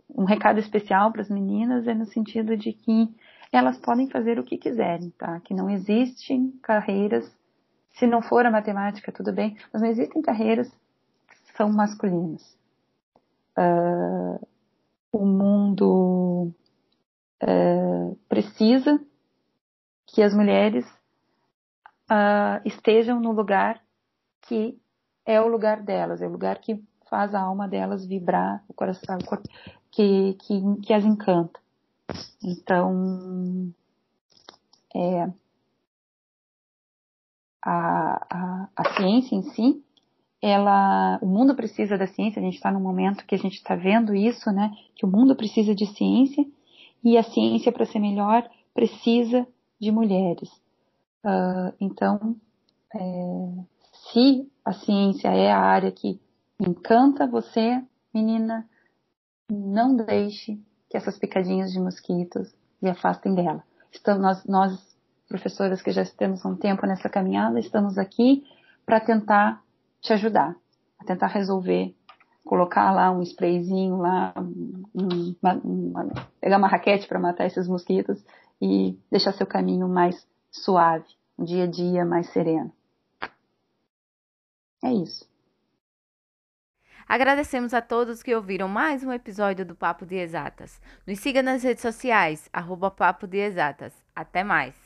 um recado especial para as meninas é no sentido de que elas podem fazer o que quiserem, tá? Que não existem carreiras, se não for a matemática, tudo bem, mas não existem carreiras que são masculinas. Uh, o mundo uh, precisa que as mulheres uh, estejam no lugar que é o lugar delas, é o lugar que faz a alma delas vibrar, o coração, que, que, que as encanta. Então, é, a, a, a ciência em si, ela, o mundo precisa da ciência, a gente está num momento que a gente está vendo isso, né, que o mundo precisa de ciência, e a ciência, para ser melhor, precisa de mulheres. Uh, então, é, se a ciência é a área que encanta você, menina, não deixe que essas picadinhas de mosquitos lhe afastem dela. Estamos, nós, nós, professoras que já temos um tempo nessa caminhada, estamos aqui para tentar te ajudar, a tentar resolver, colocar lá um sprayzinho lá, um, uma, uma, pegar uma raquete para matar esses mosquitos e deixar seu caminho mais suave, um dia a dia mais sereno. É isso. Agradecemos a todos que ouviram mais um episódio do Papo de Exatas. Nos siga nas redes sociais, arroba Papo de Exatas. Até mais!